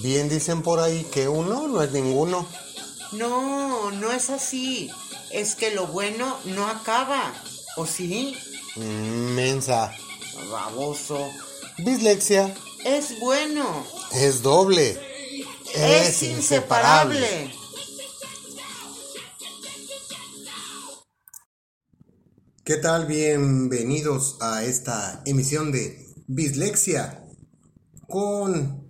Bien dicen por ahí que uno no es ninguno. No, no es así. Es que lo bueno no acaba. ¿O sí? Mensa. Baboso. Dislexia. Es bueno. Es doble. Es, inseparable. ¿Qué tal? Bienvenidos a esta emisión de Bislexia con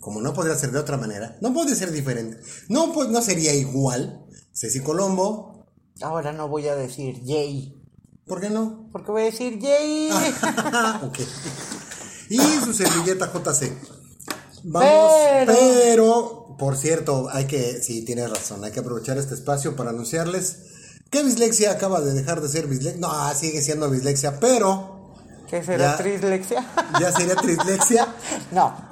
como no podría ser de otra manera, no puede ser diferente, no pues no sería igual. Ceci Colombo, Ahora no voy a decir Jay. ¿por qué no? Porque voy a decir Jay. ok. Y su servilleta JC. Vamos, Pero- pero... por cierto, hay que, sí, tienes razón, hay que aprovechar este espacio para anunciarles que Bislexia acaba de dejar de ser Bislexia. No, sigue siendo Bislexia, pero ¿Qué será Ya. trislexia? ya sería Trislexia. no.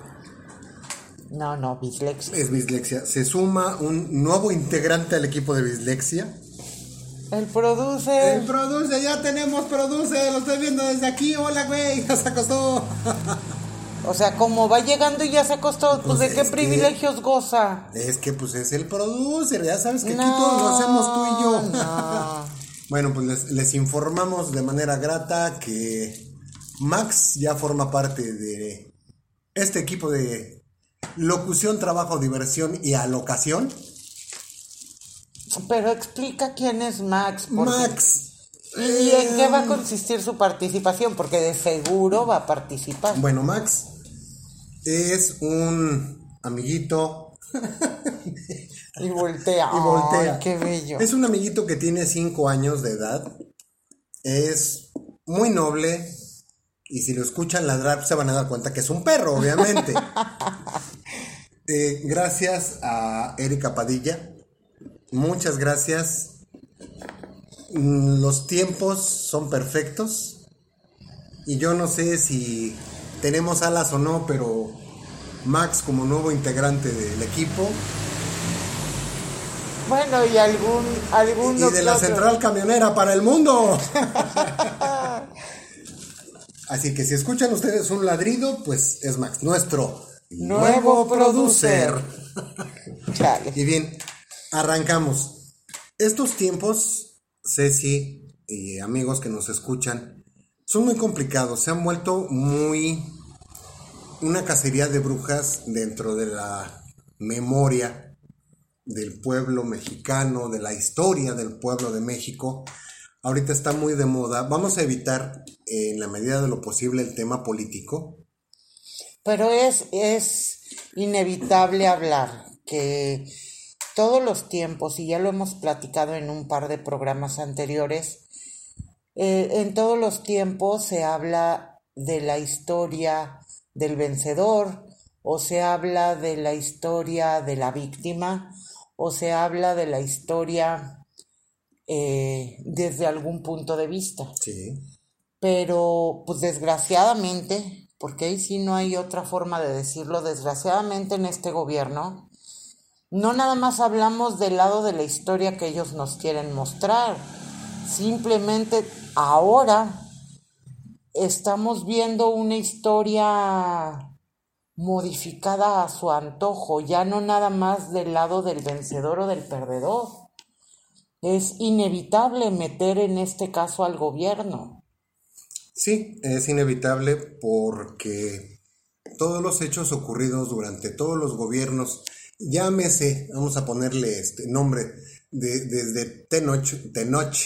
No, no, bislexia. Es Bislexia. Se suma un nuevo integrante al equipo de Bislexia. El produce. El produce, ya tenemos produce, lo estoy viendo desde aquí. Hola, güey, ya se acostó. O sea, como va llegando y ya se acostó, pues, Pues ¿de qué que- privilegios goza? Es que pues es el producer, ya sabes que aquí No, todos lo hacemos tú y yo. no. bueno, pues les, les informamos de manera grata que Max ya forma parte de este equipo de locución, trabajo, diversión y alocación. Pero explica quién es Max. porque- Max. ¿Y en qué va a eh, consistir su participación? Porque de seguro va a participar. Bueno, Max es un amiguito Y voltea. y voltea. Ay, qué bello. Es un amiguito que tiene 5 años de edad. Es muy noble. Y si lo escuchan ladrar, se van a dar cuenta que es un perro, obviamente. Eh, gracias a Erika Padilla. Muchas gracias. Mm, Los tiempos son perfectos. Y yo no sé si tenemos alas o no, pero Max como nuevo integrante del equipo Bueno, y algún. algún y de la central camionera para el mundo. Así que si escuchan ustedes un ladrido, pues es Max, nuestro Nuevo producer. Chale. Y bien, arrancamos. Estos tiempos, Ceci y amigos que nos escuchan, son muy complicados. Se han vuelto muy una cacería de brujas dentro de la memoria del pueblo mexicano, de la historia del pueblo de México. Ahorita está muy de moda. Vamos a evitar, en la medida de lo posible, el tema político. Pero es, es inevitable hablar que todos los tiempos, y ya lo hemos platicado en un par de programas anteriores, eh, en todos los tiempos se habla de la historia del vencedor, o se habla de la historia de la víctima, o se habla de la historia eh, desde algún punto de vista. Sí. Pero, pues desgraciadamente, porque ahí sí no hay otra forma de decirlo, desgraciadamente en este gobierno, no nada más hablamos del lado de la historia que ellos nos quieren mostrar, simplemente ahora estamos viendo una historia modificada a su antojo, ya no nada más del lado del vencedor o del perdedor. Es inevitable meter en este caso al gobierno. Sí, es inevitable porque todos los hechos ocurridos durante todos los gobiernos, llámese, vamos a ponerle este nombre, de- desde Tenoch,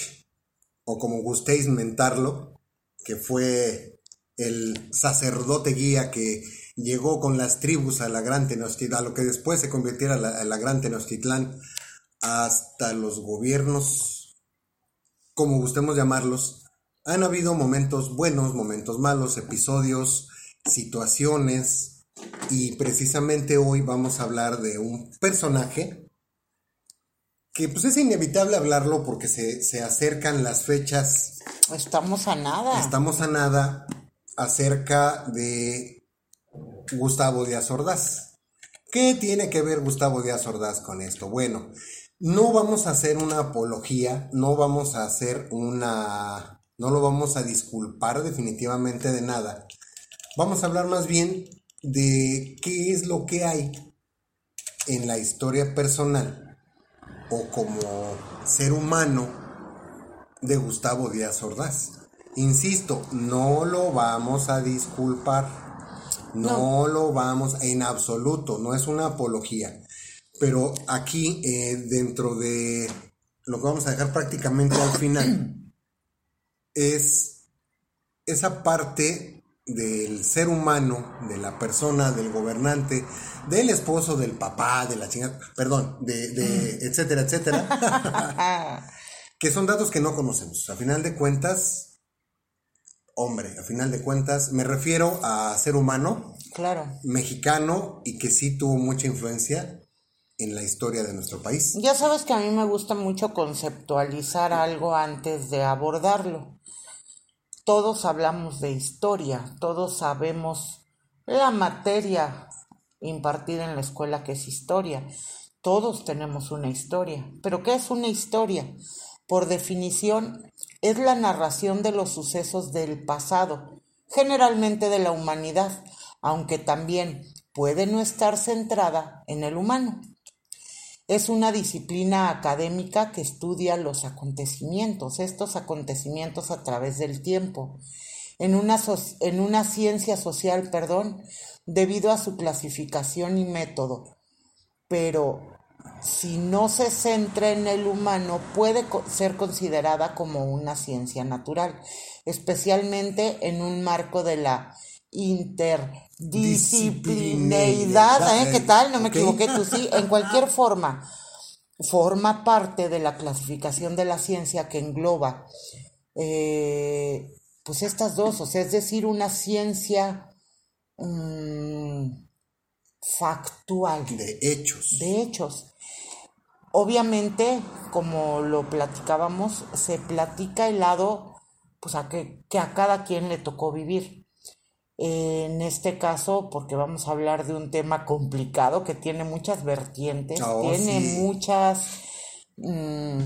o como gustéis mentarlo, que fue el sacerdote guía que llegó con las tribus a la Gran Tenochtitlán, a lo que después se convirtiera a la, la Gran Tenochtitlán, hasta los gobiernos, como gustemos llamarlos, han habido momentos buenos, momentos malos, episodios, situaciones, y precisamente hoy vamos a hablar de un personaje que pues es inevitable hablarlo porque se, se acercan las fechas Estamos a nada. Estamos a nada acerca de Gustavo Díaz Ordaz. ¿Qué tiene que ver Gustavo Díaz Ordaz con esto? Bueno, no vamos a hacer una apología, no vamos a hacer una... no lo vamos a disculpar definitivamente de nada. Vamos a hablar más bien de qué es lo que hay en la historia personal o como ser humano de Gustavo Díaz Ordaz. Insisto, no lo vamos a disculpar, no, lo vamos en absoluto, no es una apología. Pero aquí, eh, dentro de lo que vamos a dejar prácticamente al final, es esa parte del ser humano, de la persona, del gobernante, del esposo, del papá, de la chingada, perdón, de, de etcétera, etcétera, que son datos que no conocemos. A final de cuentas, hombre, a final de cuentas, me refiero a ser humano, Claro. mexicano y que sí tuvo mucha influencia en la historia de nuestro país. Ya sabes que a mí me gusta mucho conceptualizar algo antes de abordarlo. Todos hablamos de historia, todos sabemos la materia impartida en la escuela que es historia. Todos tenemos una historia. ¿Pero qué es una historia? Por definición, es la narración de los sucesos del pasado, generalmente de la humanidad, aunque también puede no estar centrada en el humano. Es una disciplina académica que estudia los acontecimientos, estos acontecimientos a través del tiempo, en una, en una ciencia social, perdón, debido a su clasificación y método. Pero si no se centra en el humano, puede ser considerada como una ciencia natural, especialmente en un marco de la interdisciplineidad. ¿eh? ¿Qué tal? No me Ok. equivoqué, tú sí, en cualquier forma. Forma parte de la clasificación de la ciencia que engloba eh, pues estas dos, o sea, es decir, una ciencia mm, factual De hechos. de hechos. Obviamente, como lo platicábamos, se platica el lado pues, a que, que a cada quien le tocó vivir. En este caso, porque vamos a hablar de un tema complicado que tiene muchas vertientes, Oh, tiene sí. muchas mm,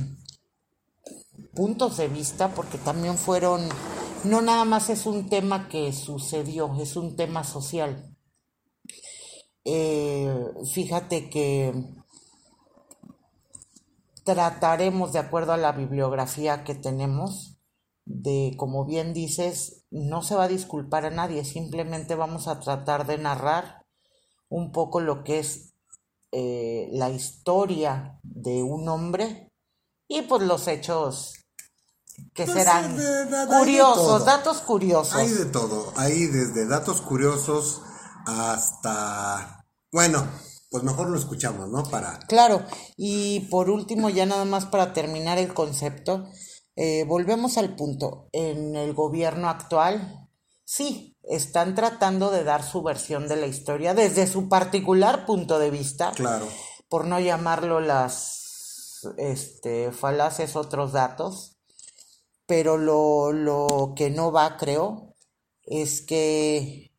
puntos de vista, porque también fueron, no nada más es un tema que sucedió, es un tema social. Eh, fíjate que trataremos, de acuerdo a la bibliografía que tenemos, de, como bien dices, no se va a disculpar a nadie, simplemente vamos a tratar de narrar un poco lo que es eh, la historia de un hombre y pues los hechos que Pues, serán de- de- de- hay de curiosos, datos curiosos. Hay de todo, hay desde datos curiosos hasta... Bueno, pues mejor lo escuchamos, ¿no? Para... Claro, y por último, ya nada más para terminar el concepto, eh, volvemos al punto. En el gobierno actual, sí, están tratando de dar su versión de la historia desde su particular punto de vista, Claro. por no llamarlo las este, falaces otros datos, pero lo, lo que no va, creo, es que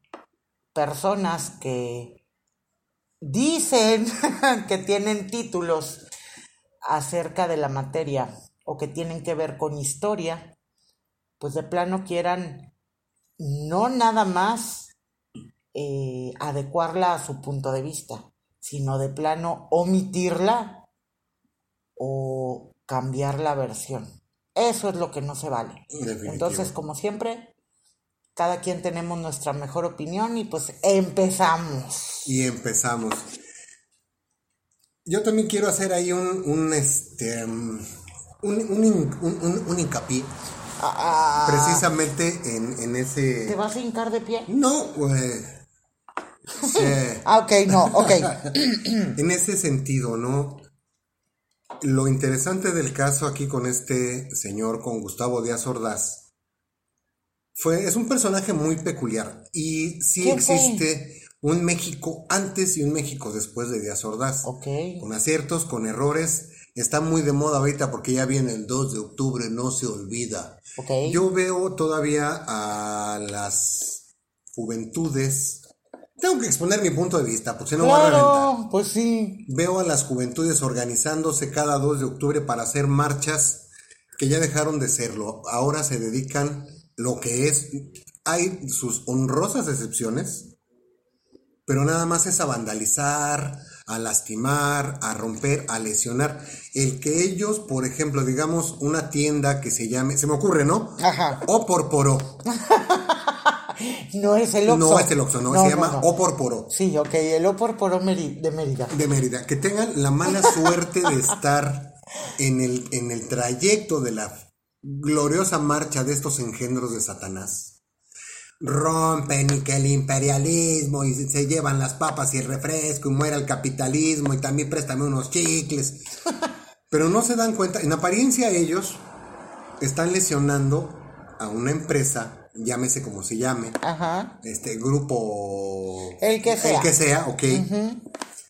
personas que dicen que tienen títulos acerca de la materia o que tienen que ver con historia, pues de plano quieran no nada más eh, adecuarla a su punto de vista, sino de plano omitirla o cambiar la versión. Eso es lo que no se vale. Definitivo. Entonces, como siempre, cada quien tenemos nuestra mejor opinión y pues empezamos. Y empezamos. Yo también quiero hacer ahí un, un este, um, un, un, un- un- hincapié Ah, precisamente en, en ¿Te ese... vas a hincar de pie? No, güey. Ah, ok, no, ok. En ese sentido, ¿no? Lo interesante del caso aquí con este señor, con Gustavo Díaz Ordaz, fue, es un personaje muy peculiar y sí existe un México antes y un México después de Díaz Ordaz. Ok. Con aciertos, con errores. Está muy de moda ahorita porque ya viene el 2 de octubre, no se olvida. Ok. Yo veo todavía a las juventudes. Tengo que exponer mi punto de vista, porque si no voy a reventar. Claro, pues sí. Veo a las juventudes organizándose cada 2 de octubre para hacer marchas que ya dejaron de serlo. Ahora se dedican lo que es. Hay sus honrosas excepciones, pero nada más es a vandalizar, a lastimar, a romper, a lesionar. El que ellos, por ejemplo, digamos una tienda que se llame, se me ocurre, ¿no? Ajá. O por poro. No es el Oxxo. No es el Oxxo, no, se llama O por poro. Sí, ok, el O por poro Meri- de Mérida. De Mérida. Que tengan la mala suerte de estar en el, en el trayecto de la gloriosa marcha de estos engendros de Satanás. Rompen y que el imperialismo y se llevan las papas y el refresco y muera el capitalismo y también préstame unos chicles. Pero no se dan cuenta, en apariencia ellos están lesionando a una empresa, llámese como se llame, Ajá. este grupo El que sea. el que sea ok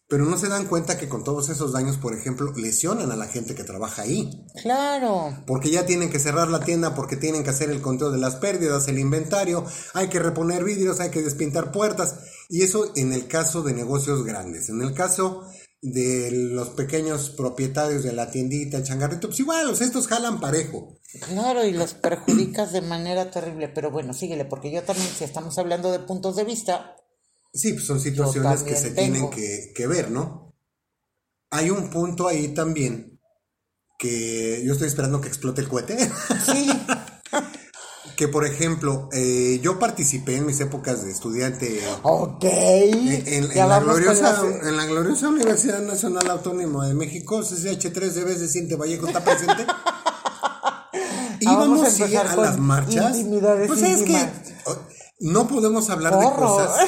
pero no se dan cuenta que con todos esos daños por ejemplo lesionan a la gente que trabaja ahí Claro. porque ya tienen que cerrar la tienda porque tienen que hacer el conteo de las pérdidas el inventario hay que reponer vidrios hay que despintar puertas y eso en el caso de negocios grandes en el caso de los pequeños propietarios de la tiendita el changarrito pues igual los estos jalan parejo Claro, y los perjudicas de manera terrible. Pero bueno, síguele, porque yo también, si estamos hablando de puntos de vista, Sí, pues son situaciones que se tengo. tienen que, que ver, ¿no? Hay un punto ahí también que yo estoy esperando que explote el cohete. sí, que por ejemplo, eh, yo participé en mis épocas de estudiante ok. en, la gloriosa, las- en la gloriosa Universidad Nacional Autónoma de México, CCH3 de vez de Cinte Vallejo está presente. A Íbamos a con las marchas. Pues es que no podemos hablar de cosas.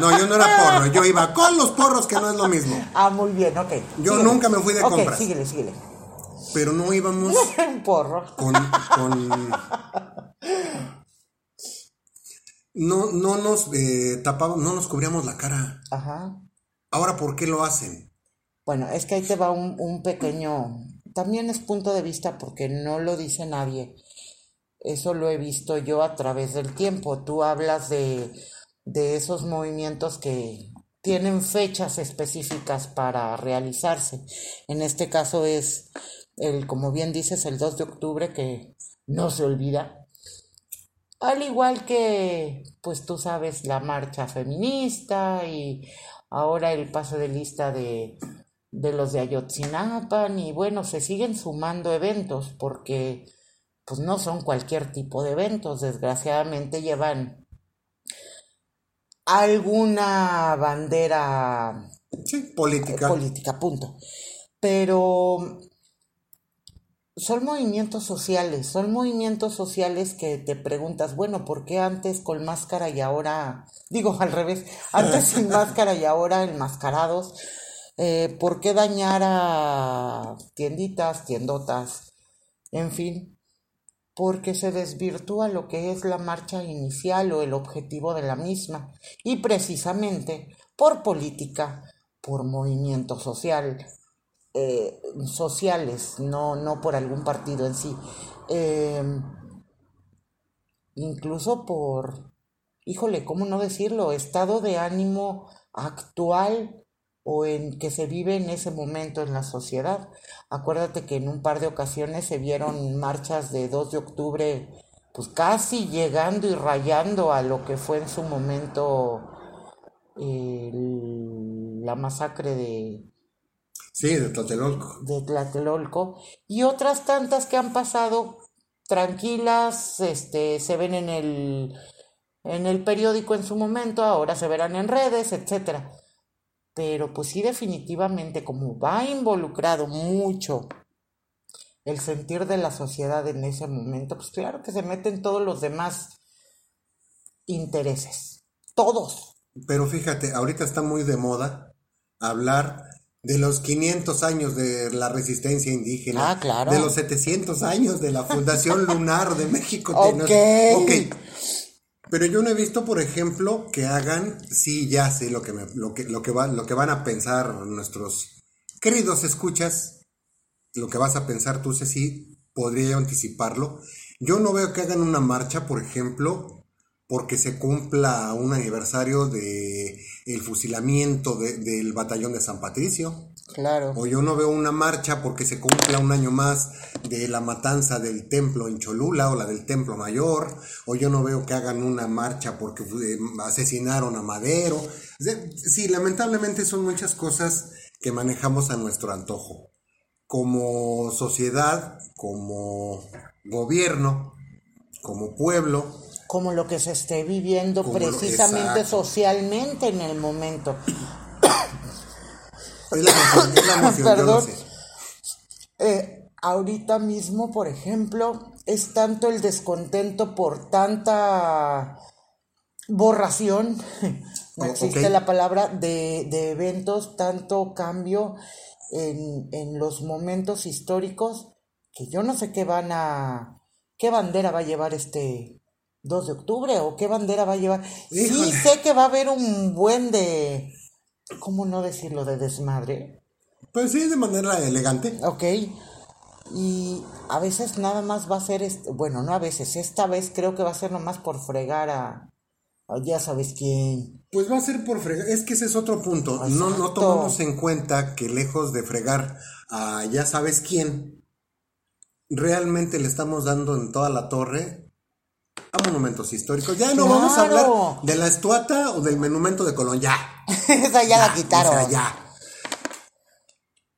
No, yo no era porro, yo iba con los porros, que no es lo mismo. Ah, muy bien, ok. Yo nunca me fui de Ok, compras. síguele, síguele. Pero no íbamos Un porro. con, con- no, no nos eh, tapábamos, no nos cubríamos la cara. Ajá. Ahora, ¿por qué lo hacen? Bueno, es que ahí te va un, un pequeño, también es punto de vista porque no lo dice nadie. Eso lo he visto yo a través del tiempo. Tú hablas de, de esos movimientos que tienen fechas específicas para realizarse. En este caso es el, como bien dices, el 2 de octubre que no se olvida. Al igual que, pues tú sabes, la marcha feminista y ahora el paso de lista de, de los de Ayotzinapa y bueno, se siguen sumando eventos porque pues no son cualquier tipo de eventos, desgraciadamente llevan alguna bandera Sí, política. política, punto. Pero son movimientos sociales, son movimientos sociales que te preguntas, bueno, ¿por qué antes con máscara y ahora, digo al revés, antes sin máscara y ahora enmascarados? Eh, ¿Por qué dañar a tienditas, tiendotas? En fin, porque se desvirtúa lo que es la marcha inicial o el objetivo de la misma, y precisamente por política, por movimiento social, eh, sociales, no, no por algún partido en sí, eh, incluso por, híjole, ¿cómo no decirlo? Estado de ánimo actual o en que se vive en ese momento en la sociedad. Acuérdate que en un par de ocasiones se vieron marchas de 2 de octubre, pues casi llegando y rayando a lo que fue en su momento el- la masacre de, Sí, de Tlatelolco. de Tlatelolco y otras tantas que han pasado tranquilas, este, se ven en el en el periódico en su momento, ahora se verán en redes, etcétera. Pero pues sí definitivamente como va involucrado mucho el sentir de la sociedad en ese momento, pues claro que se meten todos los demás intereses, todos. Pero fíjate, ahorita está muy de moda hablar de los 500 años de la resistencia indígena, Ah, claro. de los 700 años de la Fundación Lunar de México. Ok. Ok. Pero yo no he visto, por ejemplo, que hagan, sí, ya sé lo que, me- lo que, lo que, va, lo que van a pensar nuestros queridos escuchas, lo que vas a pensar tú, Ceci, podría anticiparlo. Yo no veo que hagan una marcha, por ejemplo, porque se cumpla un aniversario de el fusilamiento de- del batallón de San Patricio. Claro. O yo no veo una marcha porque se cumpla un año más de la matanza del templo en Cholula o la del templo mayor, o yo no veo que hagan una marcha porque eh, asesinaron a Madero. Sí, lamentablemente son muchas cosas que manejamos a nuestro antojo. Como sociedad, como gobierno, como pueblo. Como lo que se esté viviendo precisamente socialmente en el momento. Perdón. Eh, ahorita mismo, por ejemplo, es tanto el descontento por tanta borración, no existe la palabra, de, de, eventos, tanto cambio en, en los momentos históricos, que yo no sé qué van a, qué bandera va a llevar este 2 de octubre o qué bandera va a llevar. Sí sé que va a haber un buen de, ¿cómo no decirlo? De desmadre. Pues sí, de manera elegante. Ok. Y a veces nada más va a ser, este, bueno, no a veces, esta vez creo que va a ser nomás por fregar a, ya sabes quién. Pues va a ser por fregar, es que ese es otro punto. No, no tomamos en cuenta que lejos de fregar a ya sabes quién, realmente le estamos dando en toda la torre a monumentos históricos. Ya no vamos a hablar de la estuata o del monumento de Colón, ya. Esa ya, la quitaron. ya.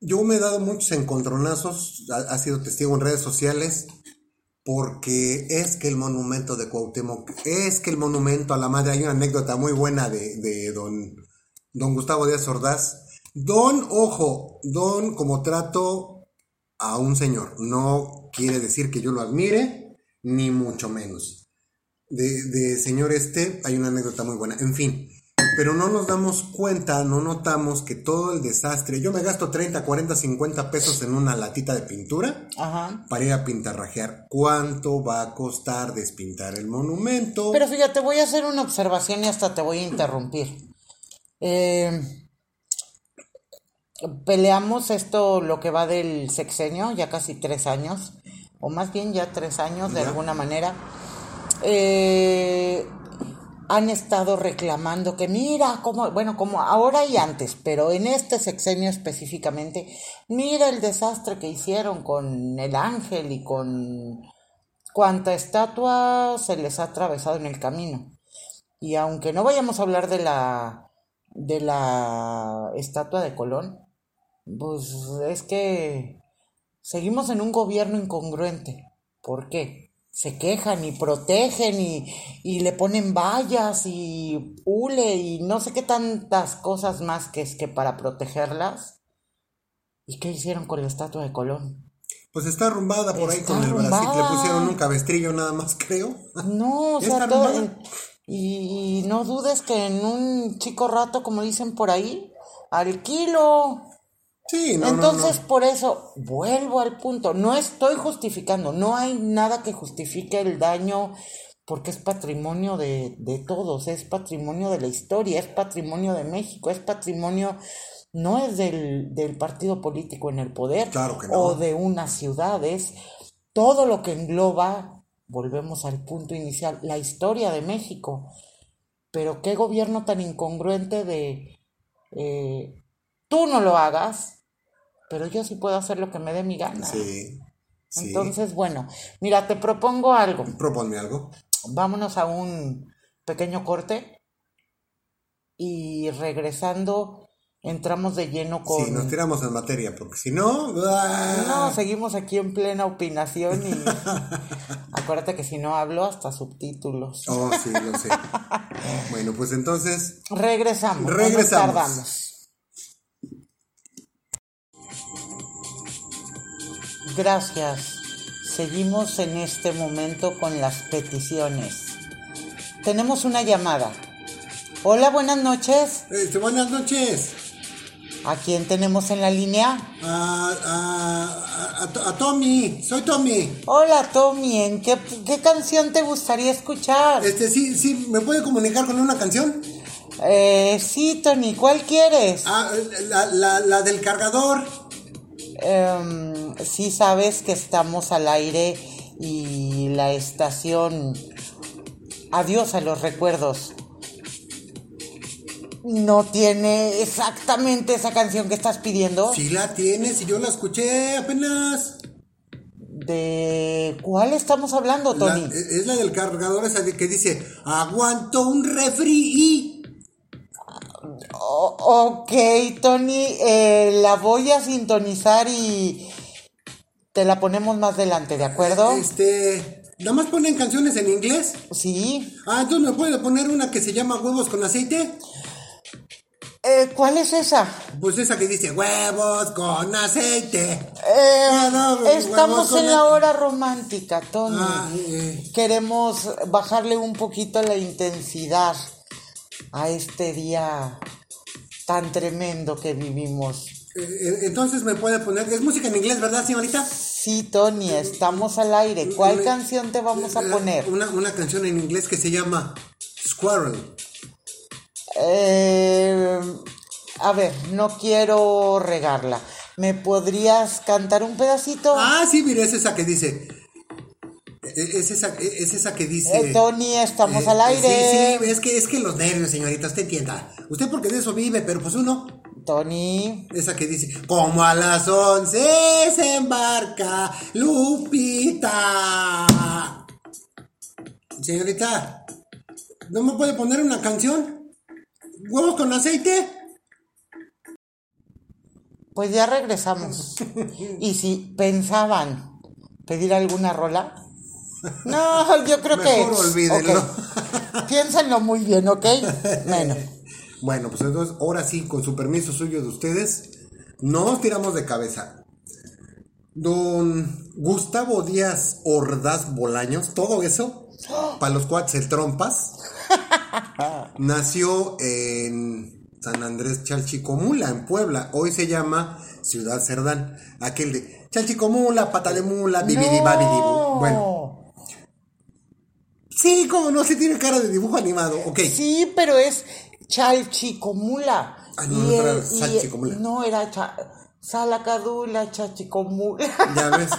Yo me he dado muchos encontronazos, ha, sido testigo en redes sociales, porque es que el monumento de Cuauhtémoc, es que el monumento a la madre, hay una anécdota muy buena de, de don, don Gustavo Díaz Ordaz. Don, ojo, don como trato a un señor, no quiere decir que yo lo admire, ni mucho menos. De, de señor este hay una anécdota muy buena, en fin, pero no nos damos cuenta, no notamos que todo el desastre, yo me gasto 30, 40, 50 pesos en una latita de pintura para ir a pintarrajear. ¿Cuánto va a costar despintar el monumento? Pero fíjate, voy a hacer una observación y hasta te voy a interrumpir. Eh, peleamos esto, lo que va del sexenio, ya casi tres años, o más bien ya tres años de alguna manera. Eh, han estado reclamando que mira, como, bueno, como ahora y antes, pero en este sexenio específicamente, mira el desastre que hicieron con el ángel y con cuánta estatua se les ha atravesado en el camino. Y aunque no vayamos a hablar de la de la estatua de Colón, pues es que seguimos en un gobierno incongruente. ¿Por qué? Se quejan y protegen y, y, le ponen vallas y hule y no sé qué tantas cosas más que es que para protegerlas. ¿Y qué hicieron con la estatua de Colón? Pues está arrumbada por ahí con el Brasil. Le pusieron un cabestrillo nada más, creo. No, o sea, todo, y no dudes que en un chico rato, como dicen por ahí, al kilo. Entonces, por eso, vuelvo al punto, no estoy justificando, no hay nada que justifique el daño porque es patrimonio de, de todos, es patrimonio de la historia, es patrimonio de México, es patrimonio, no es del, del partido político en el poder o de una ciudad, es todo lo que engloba, volvemos al punto inicial, la historia de México. Pero qué gobierno tan incongruente de eh, tú no lo hagas, pero yo sí puedo hacer lo que me dé mi gana. Sí. Entonces, bueno, mira, te propongo algo. Proponme algo. Vámonos a un pequeño corte y regresando entramos de lleno con... Sí, nos tiramos en materia, porque si no... ¡ah! No, seguimos aquí en plena opinación y acuérdate que si no hablo hasta subtítulos. Oh, sí, lo sé. bueno, pues entonces... Regresamos. Regresamos. tardamos. Gracias. Seguimos en este momento con las peticiones. Tenemos una llamada. Hola, buenas noches. Este, buenas noches. ¿A quién tenemos en la línea? A, a, Tommy, soy Tommy. Hola Tommy, ¿en qué, canción te gustaría escuchar? Este, sí, sí, ¿me puede comunicar con una canción? Eh, sí, Tony, ¿cuál quieres? Ah, la, la, la del cargador. Eh, sí sabes que estamos al aire y la estación... Adiós a los recuerdos. no tiene exactamente esa canción que estás pidiendo. Sí la tienes y yo la escuché apenas. ¿De cuál estamos hablando, La- Tony? es la del cargador esa que dice, aguanto un refri y... Ok, Tony, eh, la voy a sintonizar y te la ponemos más adelante, ¿de acuerdo? Este... Nada más ponen canciones en inglés. Sí. Ah, entonces me puede poner una que se llama huevos con aceite. Eh, ¿Cuál es esa? Pues esa que dice huevos con aceite. Eh, no, huevos estamos en la- la hora romántica, Tony. Ah, eh, Queremos bajarle un poquito la intensidad a este día tan tremendo que vivimos. eh, entonces me puede poner... Es música en inglés, ¿verdad, señorita? Sí, Tony, estamos al aire. ¿Cuál canción te vamos a poner? Una, una canción en inglés que se llama Squirrel. Eh, a ver, no quiero regarla. ¿Me podrías cantar un pedacito? Ah, sí, mire, es esa que dice. Es esa, es esa que dice. Eh, Tony, estamos eh, al aire. Sí, sí, es que, es que los nervios, señorita, usted entienda. Usted porque de eso vive, pero pues uno. Tony. Esa que dice, como a las once se embarca Lupita. Señorita, ¿no me puede poner una canción? ¿Huevos con aceite? Pues ya regresamos. y si pensaban pedir alguna rola. No, yo creo que. Mejor olvídenlo. Ok. Piénsenlo muy bien, ¿ok? Bueno. Bueno, pues entonces, ahora sí, con su permiso suyo de ustedes, nos tiramos de cabeza. Don Gustavo Díaz Ordaz Bolaños, todo eso, para los cuates el trompas, nació en San Andrés Chalchicomula, en Puebla. Hoy se llama Ciudad Cerdán. Aquel de Chalchicomula, pata de mula, bibidibabidibú. Bueno, sí, como no, se tiene cara de dibujo animado. Ok. Sí, pero es Chalchicomula. Ah, no, no era Salchicomula. No, era cha- Salacadula, Chachicomula. Ya ves.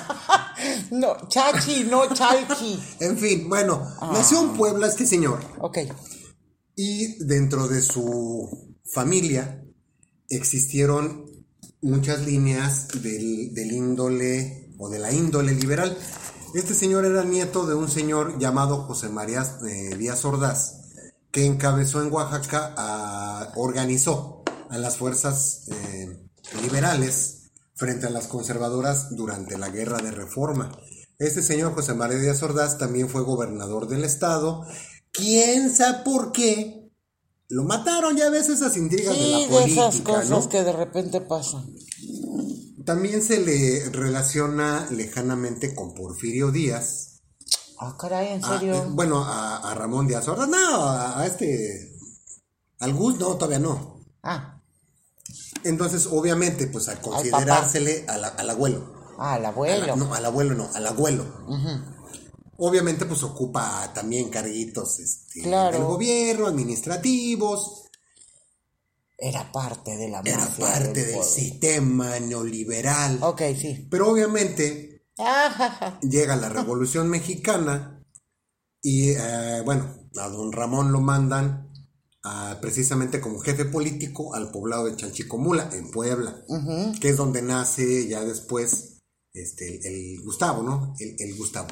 no, Chachi, no Chalchi. En fin, bueno, nació en Puebla este señor. Ok. Y dentro de su familia existieron muchas líneas del, del índole o de la índole liberal. Este señor era nieto de un señor llamado José María eh, Díaz Ordaz, que encabezó en Oaxaca, a- organizó a las fuerzas eh, liberales frente a las conservadoras durante la guerra de reforma. Este señor José María Díaz Ordaz también fue gobernador del estado. ¿Quién sabe por qué? Lo mataron, ya ves esas intrigas de la de política, esas cosas ¿no? que de repente pasan. También se le relaciona lejanamente con Porfirio Díaz. Ah, caray, ¿en a- serio? eh, bueno, a, a Ramón Díaz Ordaz. No, a, a este. Al Gus, no, todavía no. Ah, Entonces, obviamente, pues al considerársele a la- al abuelo. ah, el A abuelo. la- no, al abuelo no, al abuelo. Obviamente, pues ocupa también carguitos este, Claro. del gobierno, administrativos. Era parte de la Era parte del sistema neoliberal. Ok, sí. Pero obviamente Ah, llega la Revolución Mexicana y, eh, bueno, a don Ramón lo mandan a- precisamente como jefe político al poblado de Chalchicomula, en Puebla, que es donde nace ya después este, el, el Gustavo, ¿no? El, el Gustavo.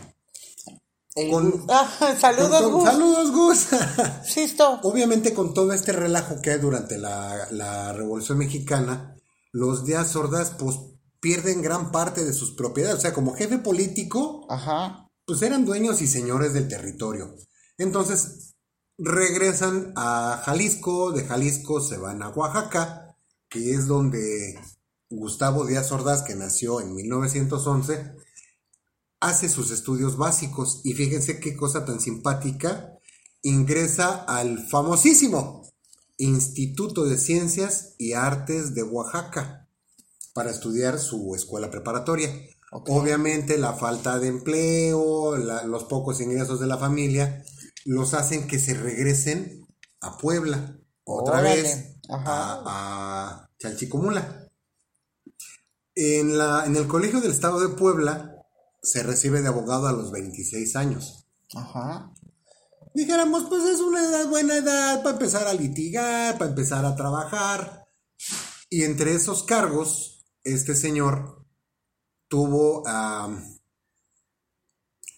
Con-. Ah, saludos, Con- Gus. Saludos, Gus. Sisto. Obviamente con todo este relajo que hay durante la, la Revolución Mexicana, los Díaz Ordaz pues pierden gran parte de sus propiedades. O sea, como jefe político, Ajá. pues eran dueños y señores del territorio. Entonces regresan a Jalisco, de Jalisco se van a Oaxaca, que es donde Gustavo Díaz Ordaz, que nació en 1911, hace sus estudios básicos y fíjense qué cosa tan simpática, ingresa al famosísimo Instituto de Ciencias y Artes de Oaxaca para estudiar su escuela preparatoria. Obviamente la falta de empleo, la- los pocos ingresos de la familia, los hacen que se regresen a Puebla otra Órale, vez a, a Chalchicomula. En, la, en el Colegio del Estado de Puebla se recibe de abogado a los 26 años. Ajá. dijéramos, pues es una edad, buena edad para empezar a litigar, para empezar a trabajar. Y entre esos cargos, este señor tuvo,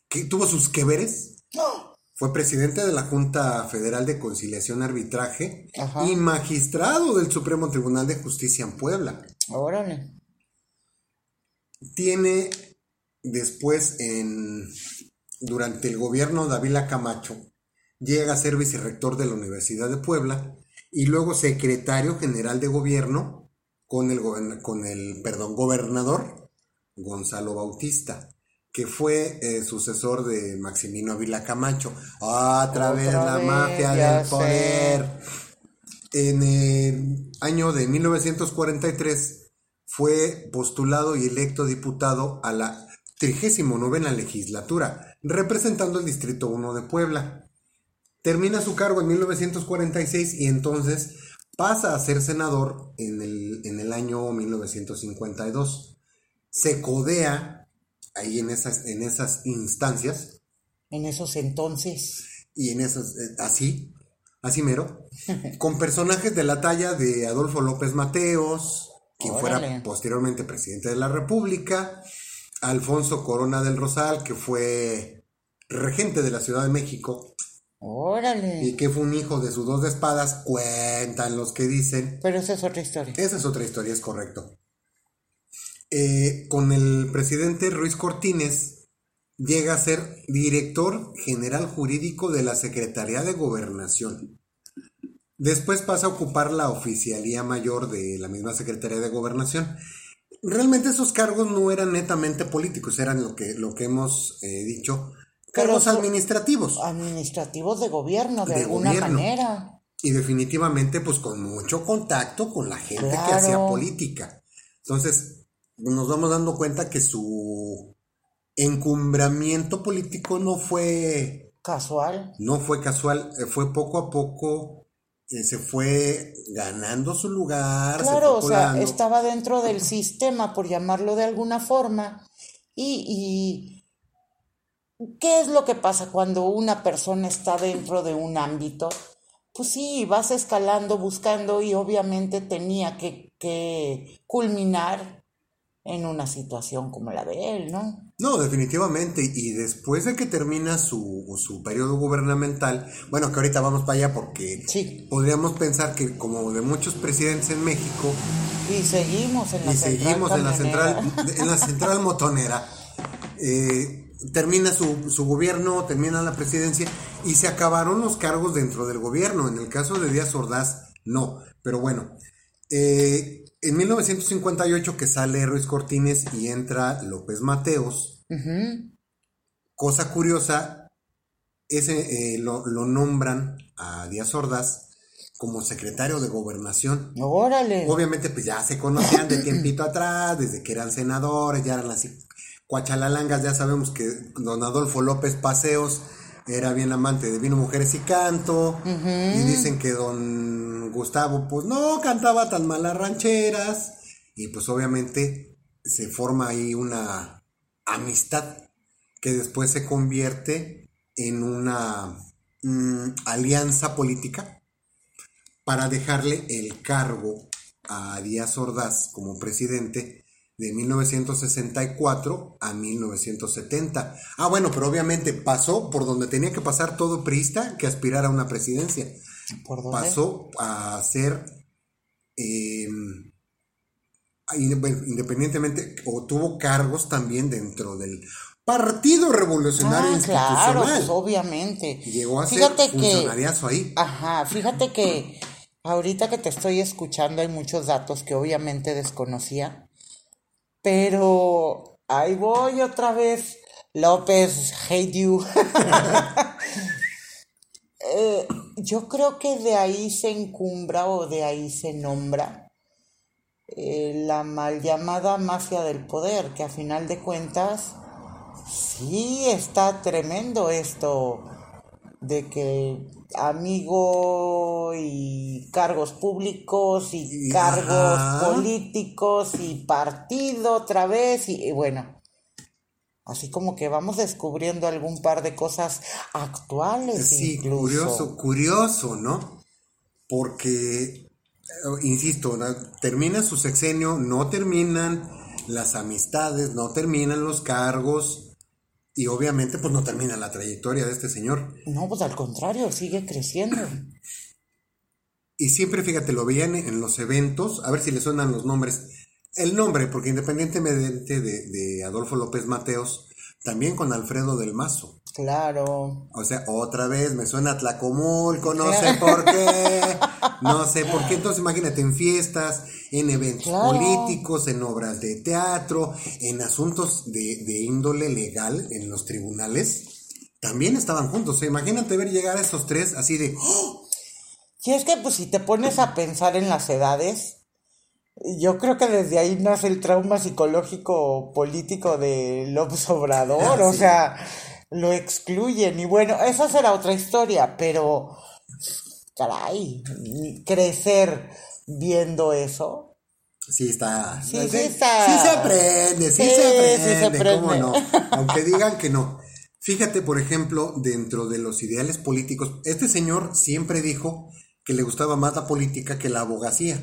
que, tuvo sus que veres. Fue presidente de la Junta Federal de Conciliación y Arbitraje y magistrado del Supremo Tribunal de Justicia en Puebla. Órale. Tiene después en durante el gobierno de Avila Camacho llega a ser vicerrector de la Universidad de Puebla y luego secretario general de gobierno con el, con el perdón, gobernador Gonzalo Bautista, que fue eh, sucesor de Maximino Ávila Camacho. Otra, vez la mafia del poder. En el año de 1943 fue postulado y electo diputado a la 39 legislatura, representando el Distrito 1 de Puebla. Termina su cargo en 1946 y entonces pasa a ser senador en el, en el año 1952. Se codea ahí en esas, en esas instancias. En esos entonces. Y en esos, eh, así, así mero, con personajes de la talla de Adolfo López Mateos, quien fuera posteriormente presidente de la República, Alfonso Corona del Rosal, que fue regente de la Ciudad de México, Órale. Y que fue un hijo de sus dos espadas, cuentan los que dicen. Pero esa es otra historia. Esa es otra historia, es correcto. Eh, con el presidente Ruiz Cortines llega a ser director general jurídico de la Secretaría de Gobernación. Después pasa a ocupar la oficialía mayor de la misma Secretaría de Gobernación. Realmente esos cargos no eran netamente políticos, eran lo que, lo que hemos eh, dicho, cargos administrativos. Administrativos de gobierno, de, alguna manera. Y definitivamente, pues con mucho contacto con la gente que hacía política. Entonces, nos vamos dando cuenta que su encumbramiento político no fue casual. No fue casual, eh, fue poco a poco, eh, se fue ganando su lugar. Claro, o sea, estaba dentro del sistema, por llamarlo de alguna forma, y ¿Qué es lo que pasa cuando una persona está dentro de un ámbito? Pues sí, vas escalando, buscando y obviamente tenía que, culminar en una situación como la de él, ¿no? No, definitivamente. Y después de que termina su, su periodo gubernamental, bueno, que ahorita vamos para allá porque podríamos pensar que como de muchos presidentes en México... Y seguimos en la y seguimos en la central, en la central motonera. Eh, termina su, su, gobierno, termina la presidencia y se acabaron los cargos dentro del gobierno. En el caso de Díaz Ordaz, no. Pero bueno, eh, en 1958 que sale Ruiz Cortines y entra López Mateos, cosa curiosa, ese, eh, lo, lo, nombran a Díaz Ordaz como secretario de gobernación. Órale. Obviamente pues ya se conocían de tiempito atrás, desde que eran senadores, ya eran así Cuachalalangas, ya sabemos que don Adolfo López Paseos era bien amante de vino, mujeres y canto. Y dicen que don Gustavo, pues no cantaba tan malas rancheras. Y pues obviamente se forma ahí una amistad que después se convierte en una mm, alianza política para dejarle el cargo a Díaz Ordaz como presidente de 1964 a 1970. Ah, bueno, pero obviamente pasó por donde tenía que pasar todo priista que aspirara a una presidencia. ¿Por Pasó a ser em, independientemente, o tuvo cargos también dentro del Partido Revolucionario ah, Institucional. Claro, pues obviamente. Llegó a fíjate ser funcionariazo ahí. Ajá, fíjate que ahorita que te estoy escuchando hay muchos datos que obviamente desconocía. Pero ahí voy otra vez. López, hate you. Eh, yo creo que de ahí se encumbra o de ahí se nombra eh, la mal llamada mafia del poder, que a final de cuentas sí está tremendo esto de que amigo y cargos públicos y, cargos políticos y partido otra vez y, bueno Así como que vamos descubriendo algún par de cosas actuales. Sí, curioso, curioso, ¿no? Porque, eh, insisto, termina su sexenio, no terminan las amistades, no terminan los cargos y obviamente pues no termina la trayectoria de este señor. No, pues al contrario, sigue creciendo. Y siempre, fíjate, lo veían en los eventos, a ver si le suenan los nombres. El nombre, porque independientemente de, de Adolfo López Mateos, también con Alfredo del Mazo. Claro. O sea, otra vez me suena Tlacomulco, no sé por qué. No sé por qué. Entonces, imagínate, en fiestas, en eventos políticos, en obras de teatro, en asuntos de, de, índole legal en los tribunales, también estaban juntos. O sea, imagínate ver llegar a esos tres así de. ¡Oh! Y es que, pues, si te pones a pensar en las edades, yo creo que desde ahí nace el trauma psicológico político de López Obrador, o sea, lo excluyen y bueno, esa será otra historia, pero caray, crecer viendo eso. Sí está. Sí, sí, está. Sí se aprende, sí, se aprende, sí se aprende. ¿cómo no? Aunque digan que no. Fíjate, por ejemplo, dentro de los ideales políticos, este señor siempre dijo que le gustaba más la política que la abogacía.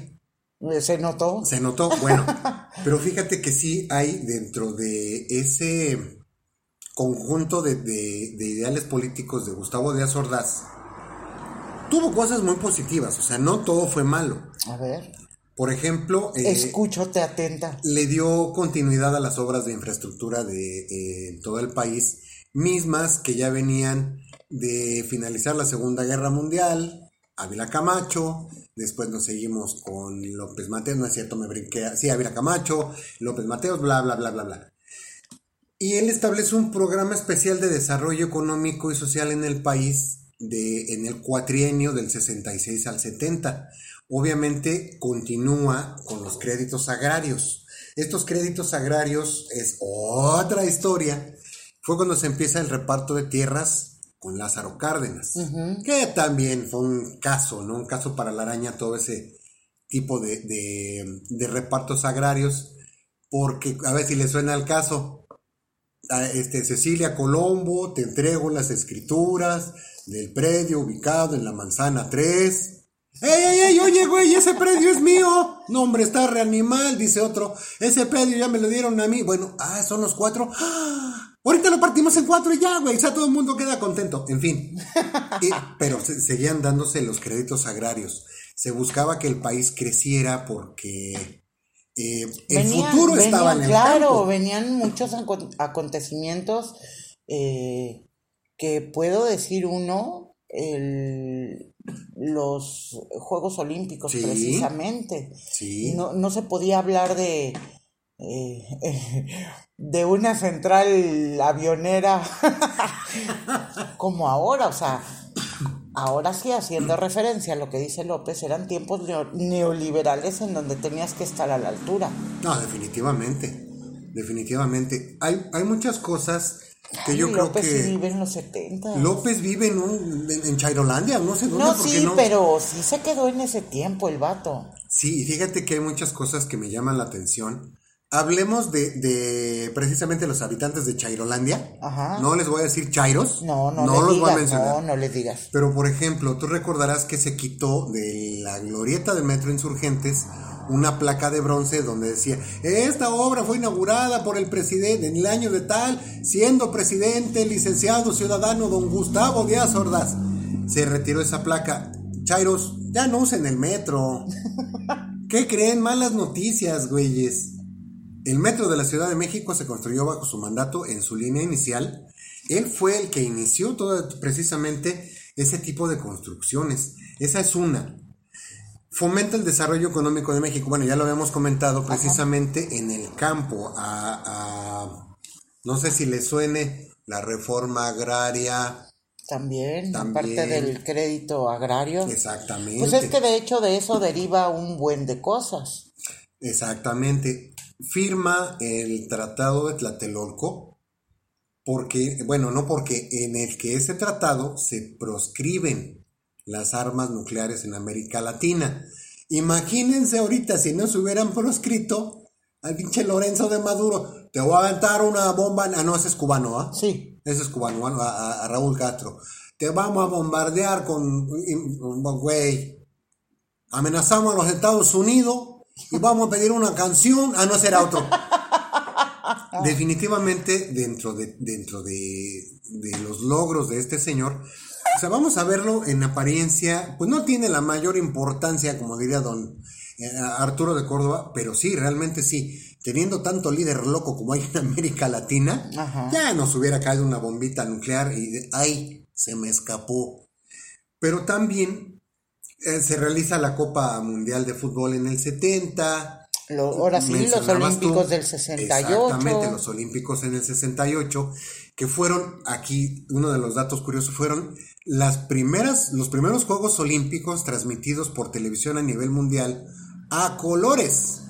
¿Se notó? Se notó, bueno. pero fíjate que sí hay dentro de ese conjunto de, ideales políticos de Gustavo Díaz Ordaz, tuvo cosas muy positivas, o sea, no todo fue malo. A ver. Por ejemplo, eh, atenta. Le dio continuidad a las obras de infraestructura de eh, todo el país, mismas que ya venían de finalizar la Segunda Guerra Mundial, Ávila Camacho, después nos seguimos con López Mateos, no es cierto, me brinqué, sí, Ávila Camacho, López Mateos, bla, bla, bla, bla, bla. Y él establece un programa especial de desarrollo económico y social en el país de, en el cuatrienio del 66 al 70. Obviamente continúa con los créditos agrarios. Estos créditos agrarios es otra historia. Fue cuando se empieza el reparto de tierras con Lázaro Cárdenas, que también fue un caso, ¿no? Un caso para la araña, todo ese tipo de, de, repartos agrarios, porque a ver si le suena el caso. este, Cecilia Colombo, te entrego las escrituras del predio ubicado en la manzana 3. ¡Ey, ey, ey! Oye, güey, ese predio es mío. No, hombre, está reanimal, dice otro. Ese predio ya me lo dieron a mí. Bueno, ah, son los cuatro. ¡Ah! Ahorita lo partimos en cuatro y ya, güey. O sea, todo el mundo queda contento. En fin. pero seguían dándose los créditos agrarios. Se buscaba que el país creciera porque eh, el futuro estaba en el Claro, venían muchos acontecimientos eh, que puedo decir uno, el, los Juegos Olímpicos precisamente. Sí. No, no se podía hablar de eh, de una central avionera como ahora, o sea, ahora sí haciendo referencia a lo que dice López, eran tiempos neoliberales en donde tenías que estar a la altura. No, definitivamente, definitivamente. Hay, hay muchas cosas que yo creo que... López vive en los 70. López vive en, un, en, Chairolandia, no sé dónde. No, sí, pero sí se quedó en ese tiempo el vato. Sí, y fíjate que hay muchas cosas que me llaman la atención Hablemos de, de, precisamente los habitantes de Chairolandia. Ajá. No les voy a decir Chairos. No, no, no los voy a mencionar. No, no les digas. Pero por ejemplo, tú recordarás que se quitó de la glorieta del Metro Insurgentes una placa de bronce donde decía, esta obra fue inaugurada por el presidente en el año de tal, siendo presidente, licenciado, ciudadano, don Gustavo Díaz Ordaz. Se retiró esa placa. Chairos, ya no usen el metro. ¿Qué creen? Malas noticias, güeyes. El metro de la Ciudad de México se construyó bajo su mandato en su línea inicial. Él fue el que inició todo precisamente ese tipo de construcciones. Esa es una. Fomenta el desarrollo económico de México. Bueno, ya lo habíamos comentado precisamente en el campo. A, no sé si le suene la reforma agraria. También, También, parte del crédito agrario. Exactamente. Pues es que de hecho de eso deriva un buen de cosas. Exactamente firma el Tratado de Tlatelolco, porque, bueno, no porque en el que ese tratado se proscriben las armas nucleares en América Latina. Imagínense ahorita si no se hubieran proscrito, al pinche Lorenzo de Maduro, te voy a aventar una bomba. Ah, no, ese es cubano, ¿ah? Sí. Ese es cubano, a, a Raúl Castro. Te vamos a bombardear con, güey. Amenazamos a los Estados Unidos y vamos a pedir una canción. Ah, no, será otro. Definitivamente, dentro de, dentro de, de los logros de este señor, o sea, vamos a verlo en apariencia, pues no tiene la mayor importancia, como diría don eh, Arturo de Córdoba, pero sí, realmente sí. Teniendo tanto líder loco como hay en América Latina, ya nos hubiera caído una bombita nuclear y ¡ay! Se me escapó. Pero también eh, se realiza la Copa Mundial de Fútbol en el 70, ahora sí, los Olímpicos del 68. Exactamente, los Olímpicos en el 68, que fueron aquí, uno de los datos curiosos, fueron las primeras, los primeros Juegos Olímpicos transmitidos por televisión a nivel mundial a colores.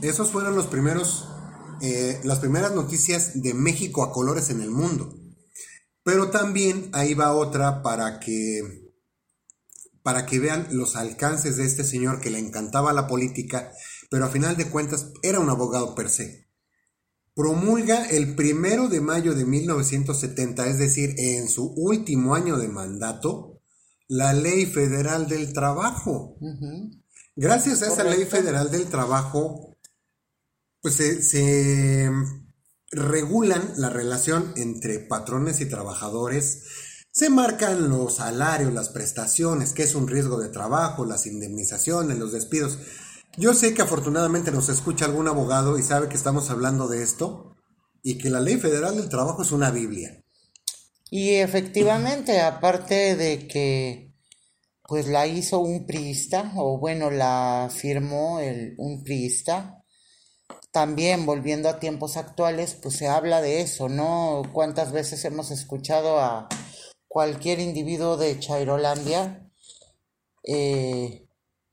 Esos fueron los primeros, eh, las primeras noticias de México a colores en el mundo. Pero también ahí va otra para que para que vean los alcances de este señor que le encantaba la política pero a final de cuentas era un abogado per se. Promulga el primero de mayo de 1970, es decir, en su último año de mandato, la Ley Federal del Trabajo. Gracias a esa Ley Federal del Trabajo, pues se, se regulan la relación entre patrones y trabajadores, se marcan los salarios, las prestaciones, que es un riesgo de trabajo, las indemnizaciones, los despidos. Yo sé que afortunadamente nos escucha algún abogado y sabe que estamos hablando de esto y que la ley federal del trabajo es una Biblia. Y efectivamente, aparte de que pues la hizo un priista, o bueno, la firmó el, un priista, también volviendo a tiempos actuales, pues se habla de eso, ¿no? ¿Cuántas veces hemos escuchado a cualquier individuo de Chairolandia eh,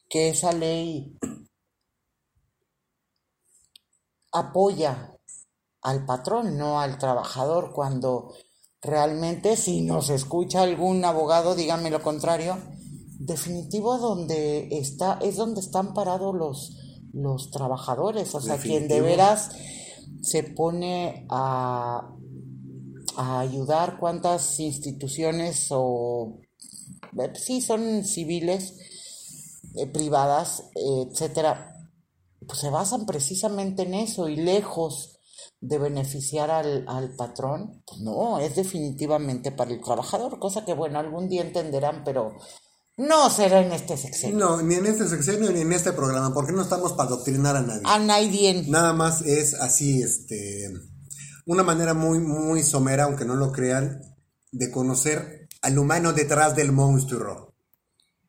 que esa ley apoya al patrón, no al trabajador, cuando realmente si nos escucha algún abogado, díganme lo contrario, definitivo donde está, es donde están parados los, los trabajadores, o sea, quien de veras se pone a, a ayudar cuántas instituciones o eh, sí son civiles, eh, privadas, etcétera, pues se basan precisamente en eso y lejos de beneficiar al, patrón, pues no, es definitivamente para el trabajador, cosa que bueno, algún día entenderán, pero no será en este sexenio. No, ni en este sexenio ni en este programa, porque no estamos para adoctrinar a nadie. A nadie. Nada más es así, este, una manera muy, muy somera, aunque no lo crean, de conocer al humano detrás del monstruo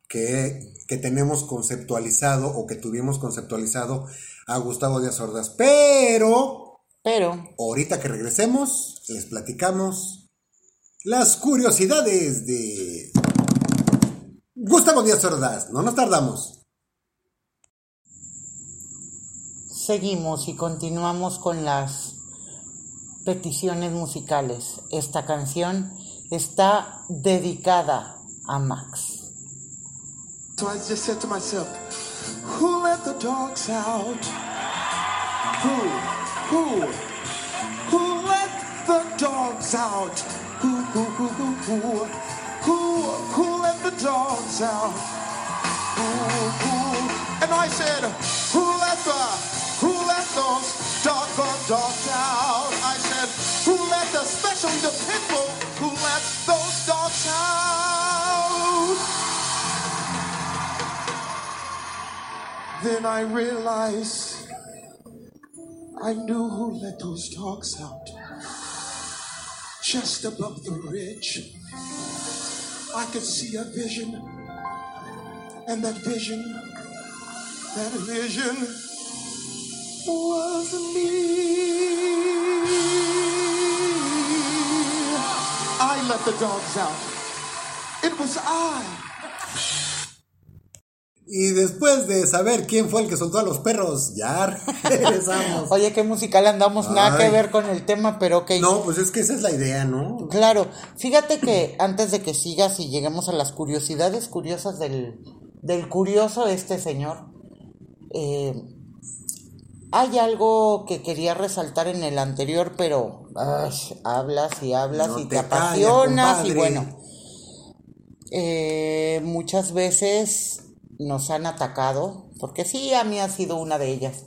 que que tenemos conceptualizado o que tuvimos conceptualizado a Gustavo Díaz Ordaz. Pero, pero, ahorita que regresemos, les platicamos las curiosidades de Gustavo Díaz Ordaz. No nos tardamos. Seguimos y continuamos con las peticiones musicales. Esta canción está dedicada a Max. So I just said to myself, who let the dogs out? Who? Who? Who let the dogs out? Who, who, who, who, who? Who, who let the dogs out? Who, who? And I said, who let the, who let those doggone dogs out? I let the the who let those dogs out? Then I realized I knew who let those dogs out. Just above the ridge, I could see a vision. And that vision, that vision was me. I let the dogs out. It was I. Y después de saber quién fue el que soltó a los perros, ya regresamos. Oye, qué musical andamos, nada que ver con el tema, pero ok. No, pues es que esa es la idea, ¿no? Claro, fíjate que antes de que sigas y lleguemos a las curiosidades curiosas del, del curioso este señor, eh, Hay algo que quería resaltar en el anterior, pero ay, hablas y hablas No y te apasionas y bueno, eh, muchas veces nos han atacado, porque sí, a mí ha sido una de ellas,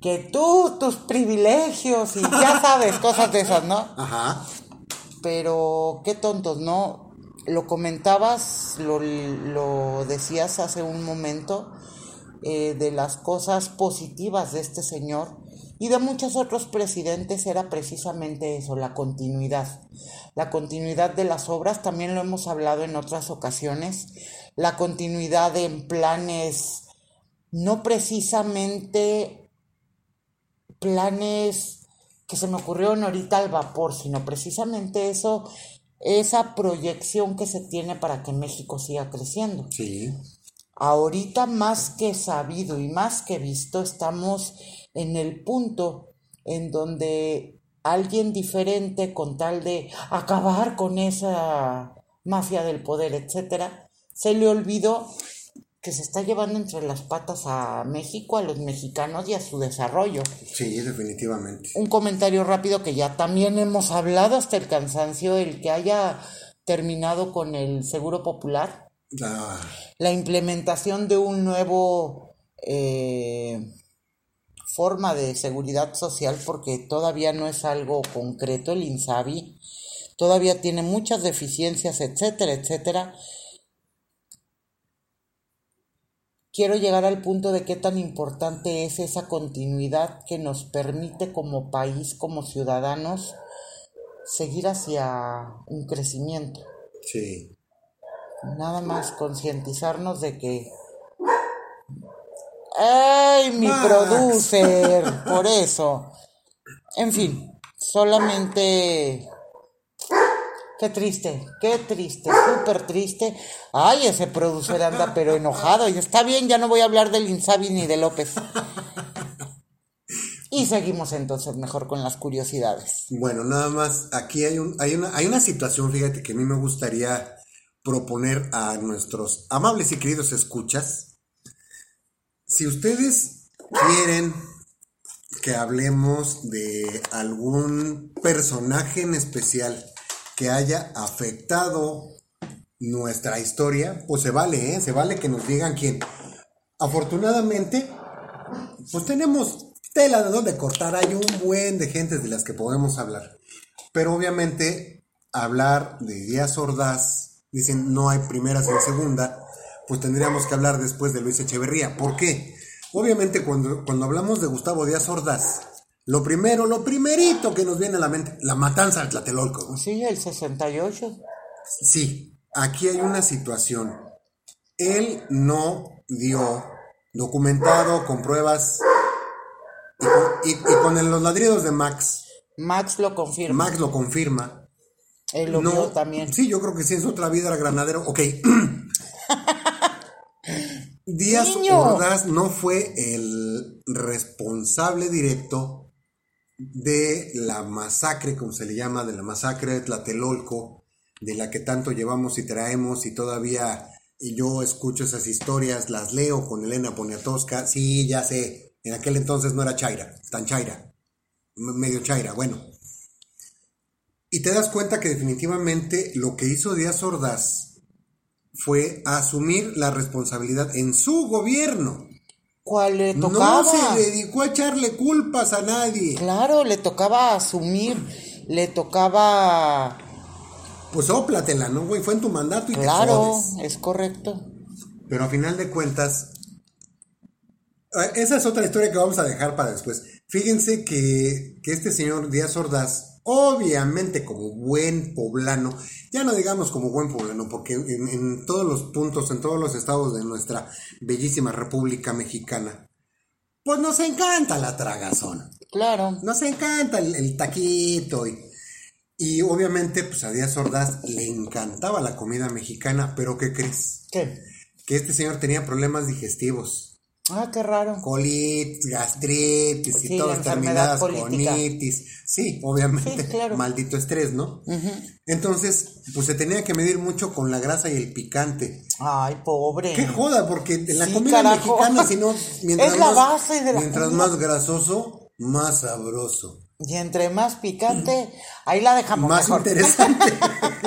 que tú, tus privilegios y ya sabes, cosas de esas, ¿no? Ajá. Pero qué tontos, ¿no? Lo comentabas, lo, lo decías hace un momento, eh, de las cosas positivas de este señor y de muchos otros presidentes era precisamente eso, la continuidad. La continuidad de las obras, también lo hemos hablado en otras ocasiones, la continuidad en planes, no precisamente planes que se me ocurrieron ahorita al vapor, sino precisamente eso, esa proyección que se tiene para que México siga creciendo. Sí. Ahorita más que sabido y más que visto, estamos en el punto en donde alguien diferente con tal de acabar con esa mafia del poder, etcétera, se le olvidó que se está llevando entre las patas a México, a los mexicanos y a su desarrollo. Sí, definitivamente. Un comentario rápido que ya también hemos hablado hasta el cansancio, el que haya terminado con el Seguro Popular, Ah, la implementación de un nuevo eh, forma de seguridad social porque todavía no es algo concreto el INSABI todavía tiene muchas deficiencias etcétera etcétera. Quiero llegar al punto de qué tan importante es esa continuidad que nos permite como país como ciudadanos seguir hacia un crecimiento. Sí. Nada más concientizarnos de que. ¡Ay, mi Max! producer! Por eso. En fin, solamente. Qué triste, qué triste, súper triste. Ay, ese producer anda pero enojado. Y está bien, ya no voy a hablar del Insabi ni de López. Y seguimos entonces mejor con las curiosidades. Bueno, nada más, aquí hay, un, hay, una, hay una situación, fíjate, que a mí me gustaría proponer a nuestros amables y queridos escuchas. Si ustedes quieren que hablemos de algún personaje en especial que haya afectado nuestra historia, pues se vale, ¿eh? Se vale que nos digan quién. Afortunadamente, pues tenemos tela de donde cortar. Hay un buen de gente de las que podemos hablar. Pero obviamente, hablar de Díaz Ordaz, dicen no hay primeras en segunda, pues tendríamos que hablar después de Luis Echeverría. ¿Por qué? Obviamente, cuando, cuando hablamos de Gustavo Díaz Ordaz, lo primero, lo primerito que nos viene a la mente, la matanza de Tlatelolco. ¿no? Sí, el 68. Sí, aquí hay una situación. Él no dio documentado con pruebas y con, y- y con el- los ladridos de Max. Max lo confirma. Max lo confirma. Él lo no, vio también. Sí, yo creo que sí, en su otra vida era granadero. Ok. Díaz Niño. Ordaz no fue el responsable directo de la masacre, como se le llama, de la masacre de Tlatelolco, de la que tanto llevamos y traemos y todavía yo escucho esas historias, las leo con Elena Poniatowska. Sí, ya sé, en aquel entonces no era Chaira, tan Chaira, medio Chaira, bueno. Y te das cuenta que definitivamente lo que hizo Díaz Ordaz fue asumir la responsabilidad en su gobierno. ¿Cuál le tocaba? No se dedicó a echarle culpas a nadie. Claro, le tocaba asumir, le tocaba... Pues óplatela, ¿no, güey? Fue en tu mandato y te Claro, es correcto. Pero a final de cuentas, eh, esa es otra historia que vamos a dejar para después. Fíjense que, que este señor Díaz Ordaz, obviamente como buen poblano, ya no digamos como buen poblano, porque en, en todos los puntos, en todos los estados de nuestra bellísima República Mexicana, pues nos encanta la tragazón. Claro. Nos encanta el, el taquito y, y obviamente pues a Díaz Ordaz le encantaba la comida mexicana, pero ¿qué crees? ¿Qué? que este señor tenía problemas digestivos. Ah, qué raro. Colitis, gastritis Sí, y todas terminadas con colítica. itis. Sí, obviamente, Sí, claro. maldito estrés, ¿no? Entonces, pues se tenía que medir mucho con la grasa y el picante. Ay, pobre. Qué joda, porque en la Sí, comida carajo. mexicana, si no, mientras, Es la más, base de la mientras comida. más grasoso, más sabroso. Y entre más picante, ahí la dejamos más mejor. interesante.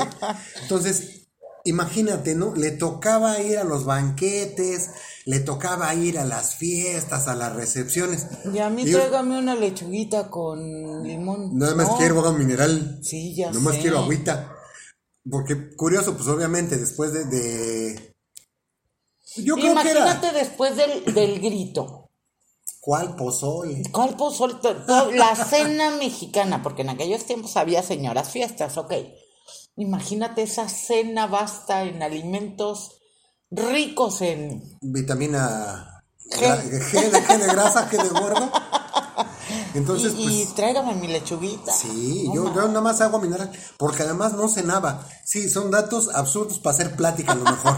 Entonces, imagínate, ¿no? Le tocaba ir a los banquetes, le tocaba ir a las fiestas, a las recepciones. Y a mí Y yo, tráigame una lechuguita con limón. Nada más No. quiero agua mineral. Sí, ya Nada más sé. quiero agüita. Porque, curioso, pues obviamente, después de. de- Yo creo que era. Imagínate después del, del grito. ¿Cuál pozole? ¿Cuál pozole? La cena mexicana, porque en aquellos tiempos había señoras fiestas, ok. Imagínate esa cena vasta en alimentos ricos en... Vitamina G. de, G de grasa, G de gordo. Entonces, y, pues. y tráigame mi lechuguita. Sí, yo nada más agua mineral, porque además no cenaba. Sí, son datos absurdos para hacer plática a lo mejor.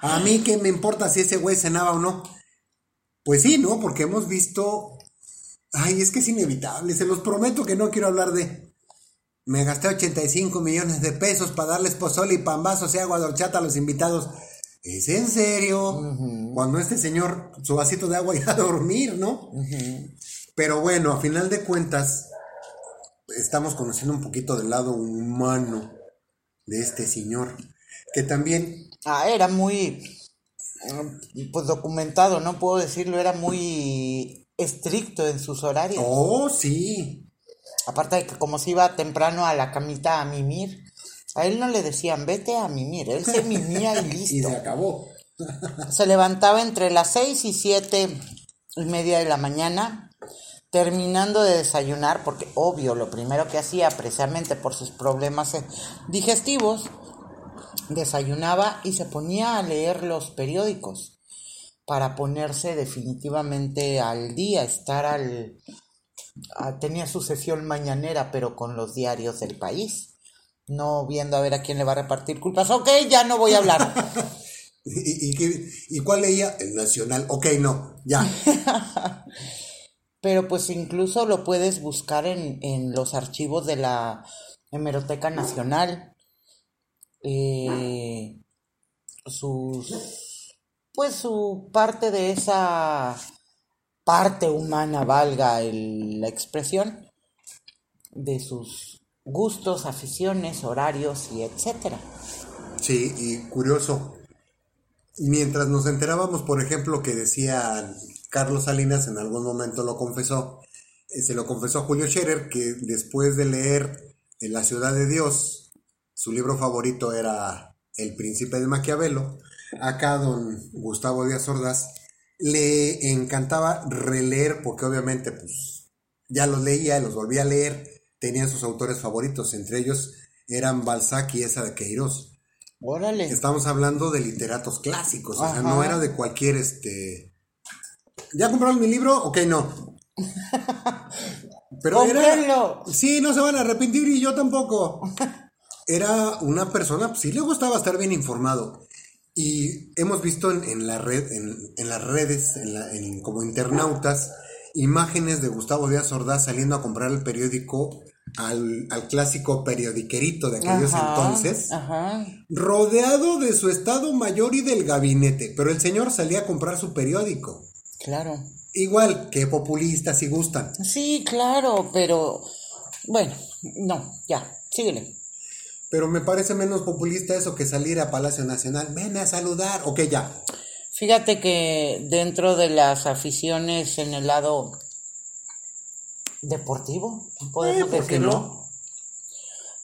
A mí qué me importa si ese güey cenaba o no. Pues sí, ¿no? Porque hemos visto... Ay, es que es inevitable, se los prometo que no quiero hablar de... Me gasté 85 millones de pesos para darles pozole y pambazos y agua de horchata a los invitados. ¿Es en serio? Cuando este señor, su vasito de agua y a dormir, ¿no? Pero bueno, a final de cuentas, estamos conociendo un poquito del lado humano de este señor, que también, Ah, era muy, eh, pues documentado, no puedo decirlo, era muy estricto en sus horarios. oh, sí, Aparte de que como se iba temprano a la camita a mimir, a él no le decían vete a mimir, él se mimía y y listo. se acabó. Se levantaba entre las seis y siete y media de la mañana, terminando de desayunar, porque obvio, lo primero que hacía, precisamente por sus problemas digestivos, desayunaba y se ponía a leer los periódicos para ponerse definitivamente al día, estar al... a- tenía su sesión mañanera, pero con los diarios del país, no viendo a ver a quién le va a repartir culpas. Ok, ya no voy a hablar. ¿Y, y, qué- y cuál leía? El Nacional. Ok, no, ya. Pero pues incluso lo puedes buscar en, en los archivos de la Hemeroteca Nacional. Eh, sus pues su parte de esa parte humana, valga la expresión, de sus gustos, aficiones, horarios y etcétera. Sí, y curioso. Mientras nos enterábamos, por ejemplo, que decía Carlos Salinas, en algún momento lo confesó, eh, se lo confesó a Julio Scherer, que después de leer En la ciudad de Dios, su libro favorito era El príncipe de Maquiavelo, acá don Gustavo Díaz Ordaz le encantaba releer, porque obviamente pues ya los leía, los volvía a leer, tenía sus autores favoritos, entre ellos eran Balzac y esa de Queiroz. Órale. Estamos hablando de literatos clásicos, o sea, no era de cualquier este. ¿Ya compraron mi libro? Ok, no. Pero era. Sí, no se van a arrepentir y yo tampoco. Era una persona, pues sí le gustaba estar bien informado. Y hemos visto en, en la red, en, en las redes, en la- en- como internautas, imágenes de Gustavo Díaz Ordaz saliendo a comprar el periódico al, al clásico periodiquerito de aquellos Ajá, entonces Ajá. rodeado de su estado mayor y del gabinete, pero el señor salía a comprar su periódico. Claro. Igual que populistas si gustan. Sí, claro, pero bueno, no, ya, síguele. Pero me parece menos populista eso que salir a Palacio Nacional. Venme a saludar. Ok, ya. Fíjate que dentro de las aficiones en el lado deportivo, podemos Eh, ¿por qué decirlo, no?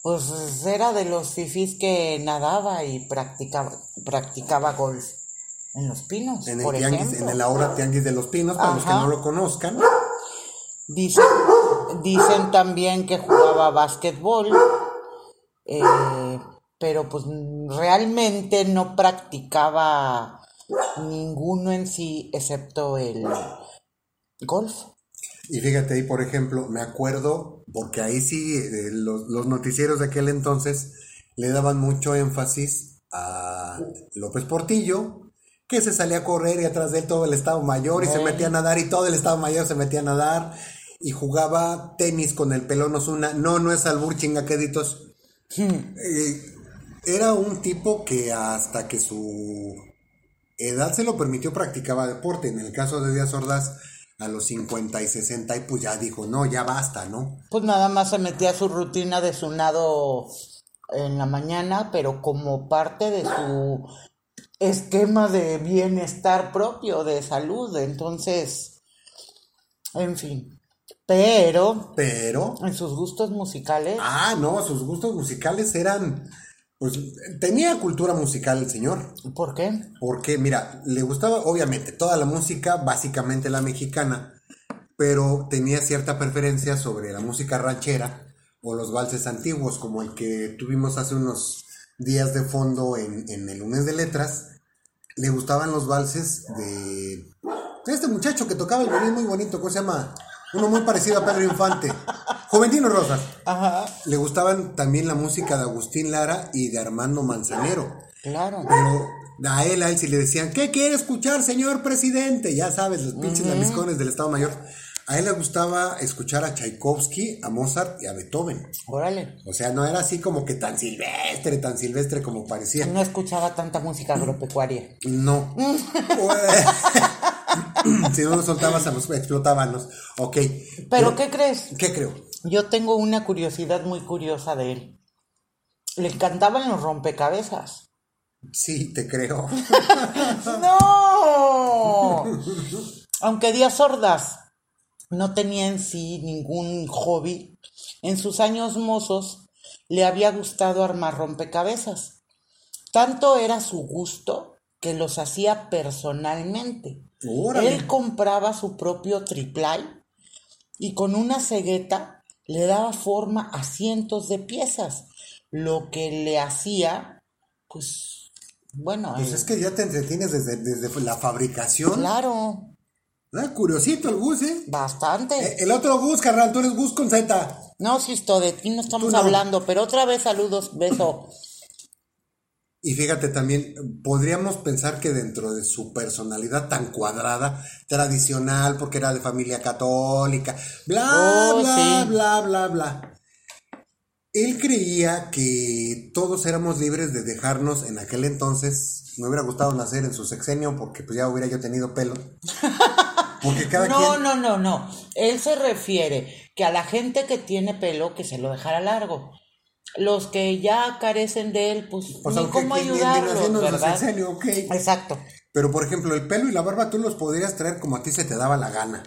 pues era de los fifís que nadaba y practicaba, practicaba golf en los pinos, En el, por tianguis, ejemplo. en el ahora Tianguis de los Pinos, para los que no lo conozcan. Dicen, dicen también que jugaba básquetbol, eh, pero pues realmente no practicaba ninguno en sí excepto el golf. Y fíjate ahí, por ejemplo, me acuerdo, porque ahí sí, eh, los, los noticieros de aquel entonces le daban mucho énfasis a López Portillo que se salía a correr y atrás de él todo el Estado Mayor y se metía a nadar y todo el Estado Mayor se metía a nadar y jugaba tenis con el pelón Osuna. No, no es albur, chingaqueditos. Eh, era un tipo que hasta que su edad se lo permitió practicaba deporte. En el caso de Díaz Ordaz, a los 50 y 60, y pues ya dijo, no, ya basta, ¿no? Pues nada más se metía a su rutina de su nado en la mañana, pero como parte de su esquema de bienestar propio, de salud. Entonces, en fin. Pero Pero, en sus gustos musicales, ah, no, sus gustos musicales eran, pues tenía cultura musical el señor. ¿por qué? Porque, mira, le gustaba obviamente toda la música, básicamente la mexicana, pero tenía cierta preferencia sobre la música ranchera o los valses antiguos, como el que tuvimos hace unos días de fondo en, en el lunes de letras. Le gustaban los valses de de este muchacho que tocaba el violín muy bonito, ¿cómo se llama? Uno muy parecido a Pedro Infante. Juventino Rosas. Ajá, Le gustaban también la música de Agustín Lara y de Armando Manzanero. claro. Pero a él, a él si le decían, ¿qué quiere escuchar, señor presidente? Ya sabes, los pinches lambiscones del Estado Mayor. A él le gustaba escuchar a Tchaikovsky, a Mozart y a Beethoven. Órale. O sea, no era así como que tan silvestre, tan silvestre como parecía. No escuchaba tanta música agropecuaria. No. si no nos soltabas, a los explotábamos. Ok. ¿Pero qué crees? ¿Qué creo? Yo tengo una curiosidad muy curiosa de él. Le encantaban los rompecabezas. Sí, te creo. ¡No! Aunque Díaz Ordaz no tenía en sí ningún hobby, en sus años mozos le había gustado armar rompecabezas. Tanto era su gusto que los hacía personalmente. Órale. Él compraba su propio triplay y con una cegueta le daba forma a cientos de piezas, lo que le hacía, pues, bueno, Pues eh, es que ya te entretienes desde, desde la fabricación. claro, Ah, Curiosito el Gus, ¿eh? bastante. Eh, El otro Gus, carnal, tú eres Gus con Z. No, Sisto, de ti no estamos no. hablando, pero otra vez saludos, beso. Y fíjate también, podríamos pensar que dentro de su personalidad tan cuadrada, tradicional, porque era de familia católica, bla, Oh, bla, sí. bla, bla, bla. Él creía que todos éramos libres de dejarnos en aquel entonces. Me hubiera gustado nacer en su sexenio porque pues ya hubiera yo tenido pelo. Porque cada No, quien... no, no, no. Él se refiere que a la gente que tiene pelo que se lo dejara largo. Los que ya carecen de él, pues, ni cómo ayudarlos, ¿verdad? sexenio, ok. Exacto. Pero por ejemplo, el pelo y la barba tú los podrías traer como a ti se te daba la gana.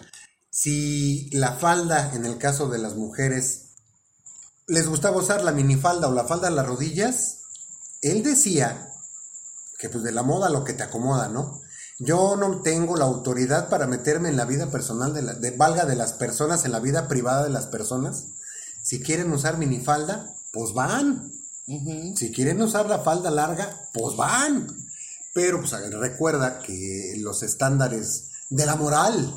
Si la falda, en el caso de las mujeres, les gustaba usar la minifalda o la falda a las rodillas, él decía que pues de la moda lo que te acomoda, ¿no? Yo no tengo la autoridad para meterme en la vida personal de la, de, valga de las personas, en la vida privada de las personas. Si quieren usar minifalda, pues van. Si quieren usar la falda larga, pues van. Pero pues recuerda que los estándares de la moral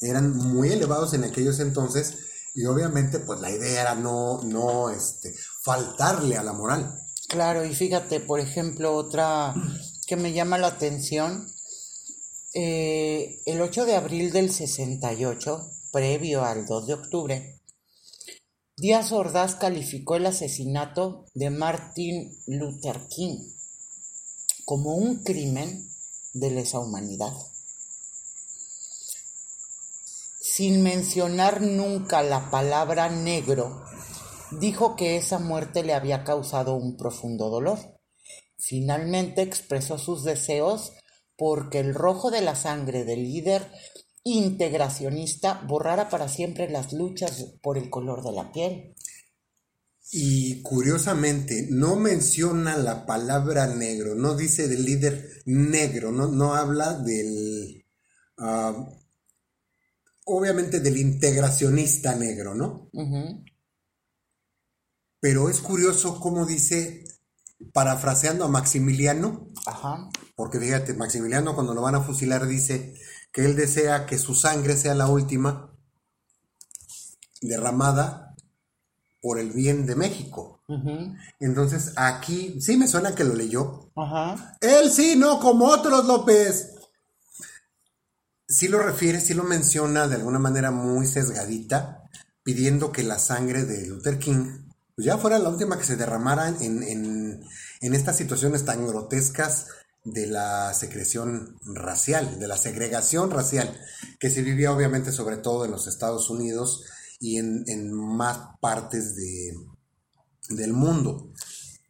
eran muy elevados en aquellos entonces y obviamente pues la idea era no, no este, faltarle a la moral. Claro, y fíjate, por ejemplo, otra que me llama la atención, eh, el 8 de abril del 68, previo al 2 de octubre, Díaz Ordaz calificó el asesinato de Martin Luther King como un crimen de lesa humanidad. Sin mencionar nunca la palabra negro, dijo que esa muerte le había causado un profundo dolor. Finalmente expresó sus deseos porque el rojo de la sangre del líder integracionista borrara para siempre las luchas por el color de la piel. Y curiosamente no menciona la palabra negro, no dice del líder negro, no, no habla del... ah, obviamente del integracionista negro, ¿no? Pero es curioso cómo dice, parafraseando a Maximiliano, Ajá. porque fíjate, Maximiliano cuando lo van a fusilar dice que él desea que su sangre sea la última derramada por el bien de México. Entonces aquí sí me suena que lo leyó. Ajá. Él sí, no como otros, López. Sí lo refiere, sí lo menciona de alguna manera muy sesgadita, pidiendo que la sangre de Luther King pues ya fuera la última que se derramara en, en, en estas situaciones tan grotescas de la secreción racial, de la segregación racial, que se vivía obviamente sobre todo en los Estados Unidos y en, en más partes de, del mundo.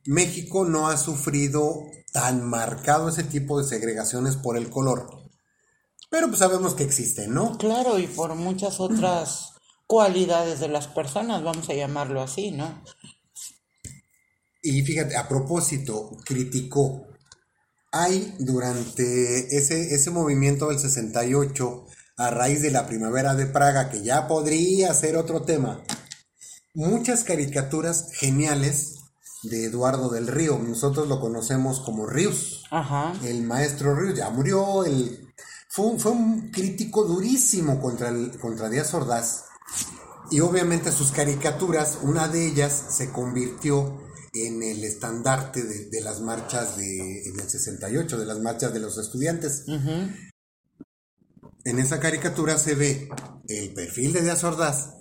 México no ha sufrido tan marcado ese tipo de segregaciones por el color, pero pues sabemos que existen, ¿no? Claro, y por muchas otras cualidades de las personas, vamos a llamarlo así, ¿no? Y fíjate, a propósito, criticó, hay durante ese, ese movimiento del 68, a raíz de la primavera de Praga, que ya podría ser otro tema, muchas caricaturas geniales de Eduardo del Río. Nosotros lo conocemos como Ríos. Ajá. El maestro Ríos ya murió, el, fue, un, fue un crítico durísimo contra, el, contra Díaz Ordaz. Y obviamente sus caricaturas, una de ellas se convirtió en el estandarte de, de las marchas de, en el 68, de las marchas de los estudiantes. Ujú. En esa caricatura se ve el perfil de Díaz Ordaz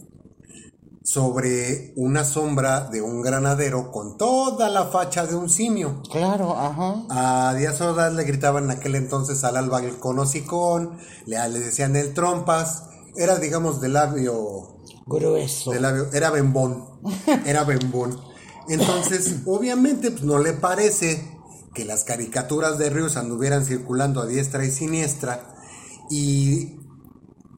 sobre una sombra de un granadero con toda la facha de un simio. Claro, ajá. A Díaz Ordaz le gritaban en aquel entonces al alba el conocicón, le, le decían el trompas, era digamos de labio, Grueso. de labio, era bembón, era bembón. Entonces, obviamente, pues no le parece que las caricaturas de Ríos anduvieran circulando a diestra y siniestra y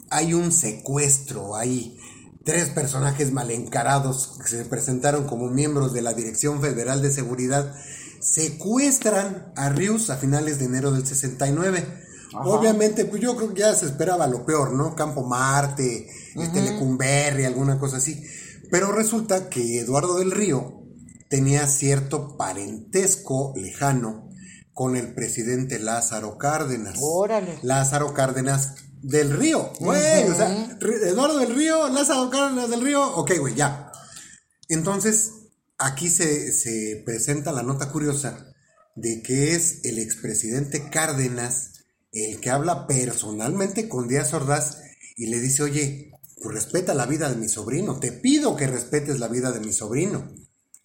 hay un secuestro ahí. Tres personajes mal encarados que se presentaron como miembros de la Dirección Federal de Seguridad secuestran a Rius a finales de enero del 69. Obviamente, pues yo creo que ya se esperaba lo peor, ¿no? Campo Marte, este Lecumberri, alguna cosa así. Pero resulta que Eduardo del Río tenía cierto parentesco lejano con el presidente Lázaro Cárdenas. Órale. Lázaro Cárdenas del Río, güey, o sea, Eduardo del Río, Lázaro Cárdenas del Río, ok, güey, ya. Entonces, aquí se, se presenta la nota curiosa de que es el expresidente Cárdenas el que habla personalmente con Díaz Ordaz y le dice, oye, pues respeta la vida de mi sobrino, te pido que respetes la vida de mi sobrino.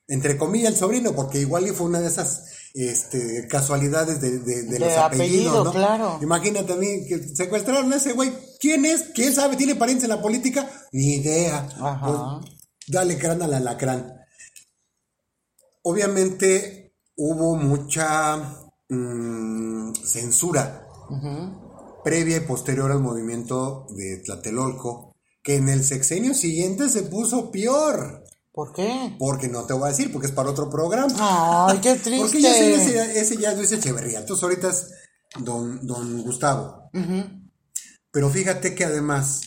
Entre comillas el sobrino, porque igual y fue una de esas este, casualidades de, de- de De los apellidos, apellido, ¿no? claro. Imagínate a mí que secuestraron a ese güey. ¿Quién es? ¿Quién sabe? ¿Tiene parientes en la política? Ni idea. Ajá. Pues, dale crán al alacrán. Obviamente hubo mucha mm, censura previa y posterior al movimiento de Tlatelolco, que en el sexenio siguiente se puso peor. ¿Por qué? Porque no te voy a decir, porque es para otro programa. Ay, qué Porque ya triste. ese- ese ya es Luis Echeverría. Entonces ahorita es don, don Gustavo. Pero fíjate que además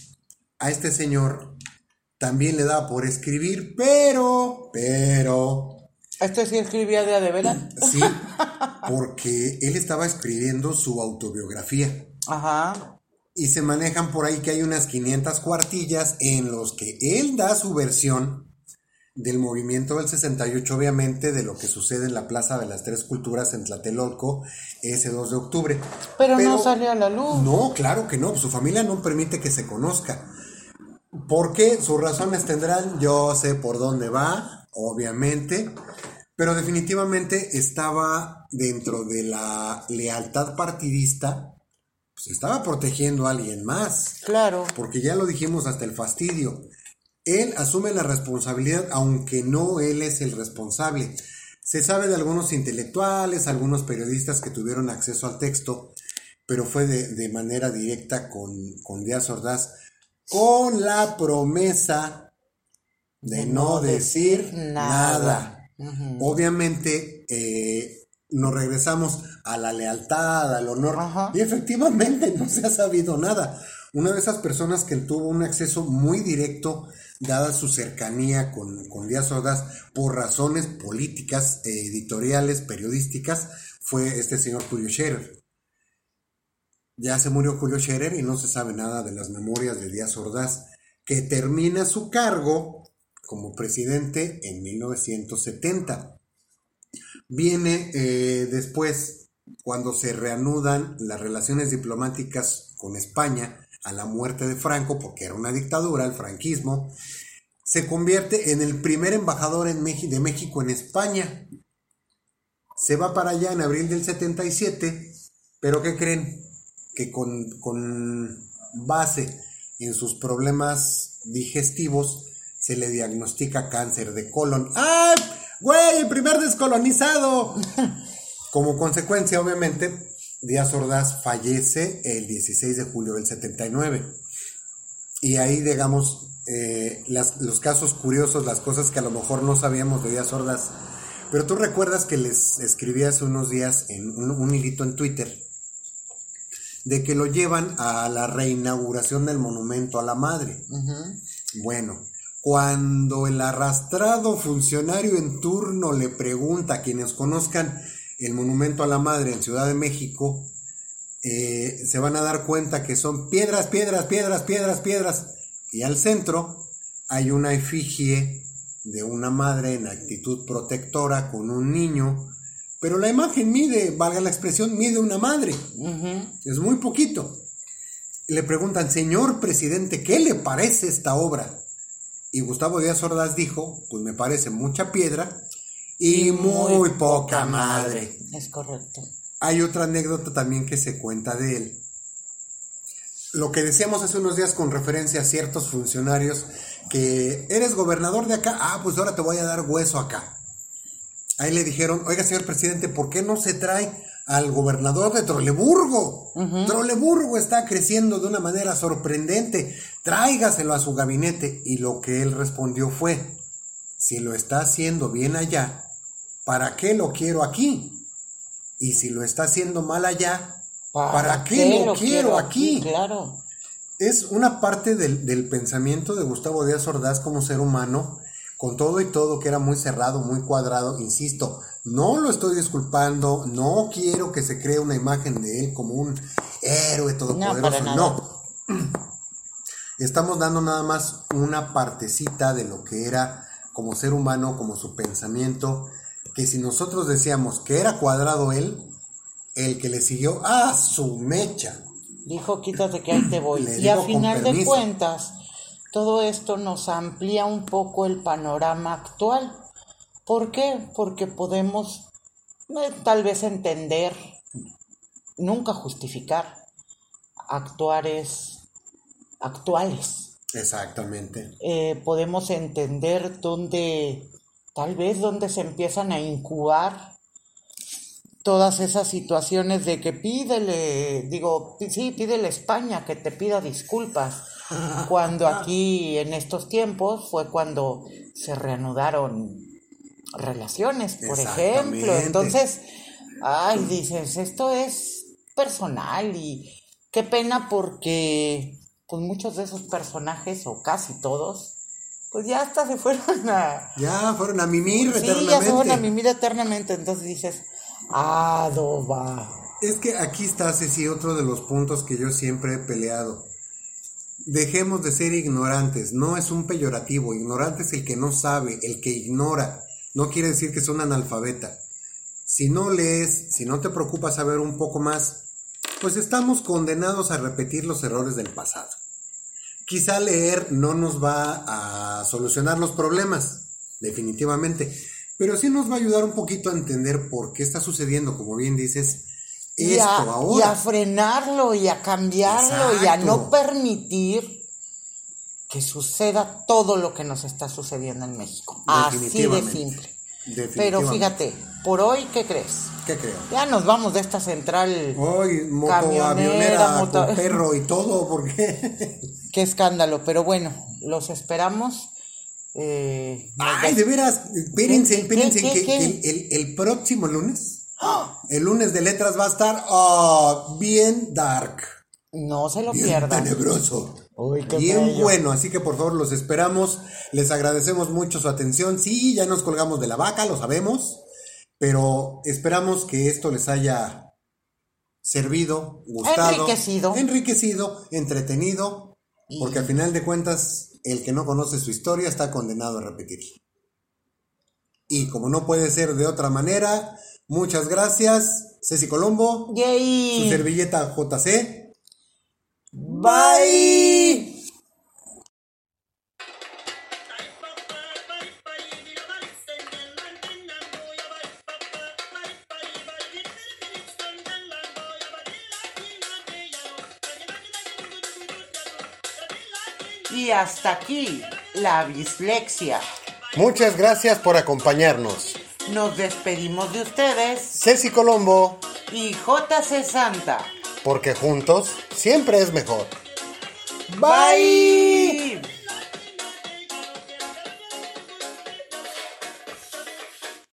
a este señor también le da por escribir, pero, pero, Este sí escribía de a de veras. sí, porque él estaba escribiendo su autobiografía. Ajá. Y se manejan por ahí que hay unas 500 cuartillas en los que él da su versión del movimiento del 68, obviamente, de lo que sucede en la Plaza de las Tres Culturas en Tlatelolco ese 2 de octubre. Pero, no sale a la luz. No, claro que no, su familia no permite que se conozca. ¿Por qué? Sus razones tendrán, yo sé por dónde va, obviamente, pero definitivamente estaba dentro de la lealtad partidista, pues estaba protegiendo a alguien más, Claro. porque ya lo dijimos hasta el fastidio. Él asume la responsabilidad, aunque no él es el responsable. Se sabe de algunos intelectuales, algunos periodistas que tuvieron acceso al texto, pero fue de, de manera directa con, con Díaz Ordaz, con la promesa de no decir nada. Obviamente, eh, nos regresamos a la lealtad, al honor, Ajá. y efectivamente no se ha sabido nada. Una de esas personas que tuvo un acceso muy directo, dada su cercanía con, Díaz Ordaz, por razones políticas, eh, editoriales, periodísticas, fue este señor Julio Scherer. Ya se murió Julio Scherer y no se sabe nada de las memorias de Díaz Ordaz, que termina su cargo como presidente en 1970. Viene eh, después, cuando se reanudan las relaciones diplomáticas con España a la muerte de Franco, porque era una dictadura, el franquismo, se convierte en el primer embajador en de México en España. Se va para allá en abril del 77, pero ¿qué creen? Que con, con base en sus problemas digestivos se le diagnostica cáncer de colon. ¡Ay! ¡Güey! ¡El primer descolonizado! Como consecuencia, obviamente, Díaz Ordaz fallece el 16 de julio del 79. Y ahí, digamos, eh, los casos curiosos, las cosas que a lo mejor no sabíamos de Díaz Ordaz. Pero tú recuerdas que les escribí hace unos días en un, un hilito en Twitter de que lo llevan a la reinauguración del monumento a la madre. Bueno, cuando el arrastrado funcionario en turno le pregunta a quienes conozcan el monumento a la madre en Ciudad de México, eh, se van a dar cuenta que son piedras, piedras, piedras, piedras, piedras. Y al centro hay una efigie de una madre en actitud protectora con un niño pero la imagen mide, valga la expresión, mide una madre. Es muy poquito. Le preguntan, señor presidente, ¿qué le parece esta obra? Y Gustavo Díaz Ordaz dijo, pues me parece mucha piedra y, muy, poca madre. Es correcto. Hay otra anécdota también que se cuenta de él. Lo que decíamos hace unos días con referencia a ciertos funcionarios que eres gobernador de acá, ah, pues ahora te voy a dar hueso acá. Ahí le dijeron, oiga, señor presidente, ¿por qué no se trae al gobernador de Troleburgo? Troleburgo está creciendo de una manera sorprendente. Tráigaselo a su gabinete. Y lo que él respondió fue, si lo está haciendo bien allá, ¿para qué lo quiero aquí? Y si lo está haciendo mal allá, ¿para, qué, lo, quiero, aquí? Claro. Es una parte del, del pensamiento de Gustavo Díaz Ordaz como ser humano con todo y todo que era muy cerrado, muy cuadrado, insisto, no lo estoy disculpando, no quiero que se cree una imagen de él como un héroe todopoderoso, no, no. Estamos dando nada más una partecita de lo que era como ser humano, como su pensamiento, que si nosotros decíamos que era cuadrado él, el que le siguió a su mecha. Dijo, quítate que ahí te voy. y a final de cuentas, todo esto nos amplía un poco el panorama actual. ¿Por qué? Porque podemos eh, tal vez entender, nunca justificar actuares actuales. Exactamente. Eh, podemos entender dónde, tal vez dónde se empiezan a incubar todas esas situaciones de que pídele, digo, sí, pídele a España que te pida disculpas cuando aquí en estos tiempos fue cuando se reanudaron relaciones, por ejemplo. Entonces, ay, dices, esto es personal y qué pena porque pues muchos de esos personajes o casi todos pues ya hasta se fueron a ya fueron a mimir sí, eternamente. ya se fueron a mimir eternamente, entonces dices, adoba. Es que aquí está, Ceci, otro de los puntos que yo siempre he peleado Dejemos de ser ignorantes, no es un peyorativo, ignorante es el que no sabe, el que ignora, no quiere decir que es un analfabeta. Si no lees, si no te preocupa saber un poco más, pues estamos condenados a repetir los errores del pasado. Quizá leer no nos va a solucionar los problemas, definitivamente, pero sí nos va a ayudar un poquito a entender por qué está sucediendo, como bien dices, y a, frenarlo y a cambiarlo y a no permitir que suceda todo lo que nos está suciendo en México. Así de simple. Pero fíjate, por hoy, ¿qué crees? ¿Qué creo? Ya nos vamos de esta central. Hoy, moto, avionera, perro y todo, porque. Qué escándalo, pero bueno, los esperamos. Eh, Ay, de veras, espérense, espérense, que, el próximo lunes el lunes de letras va a estar oh, bien dark. No se lo bien pierdan. Tenebroso. bien bueno, así que por favor los esperamos. Les agradecemos mucho su atención. Sí, ya nos colgamos de la vaca, lo sabemos. Pero esperamos que esto les haya servido, gustado, enriquecido, enriquecido entretenido, porque al final de cuentas el que no conoce su historia está condenado a repetirla. Y como no puede ser de otra manera, muchas gracias, Ceci Colombo, su Yay. servilleta JC. Bye. Y hasta aquí la bislexia. Muchas gracias por acompañarnos. Nos despedimos de ustedes Ceci Colombo, y JC Santa. porque juntos siempre es mejor. Bye.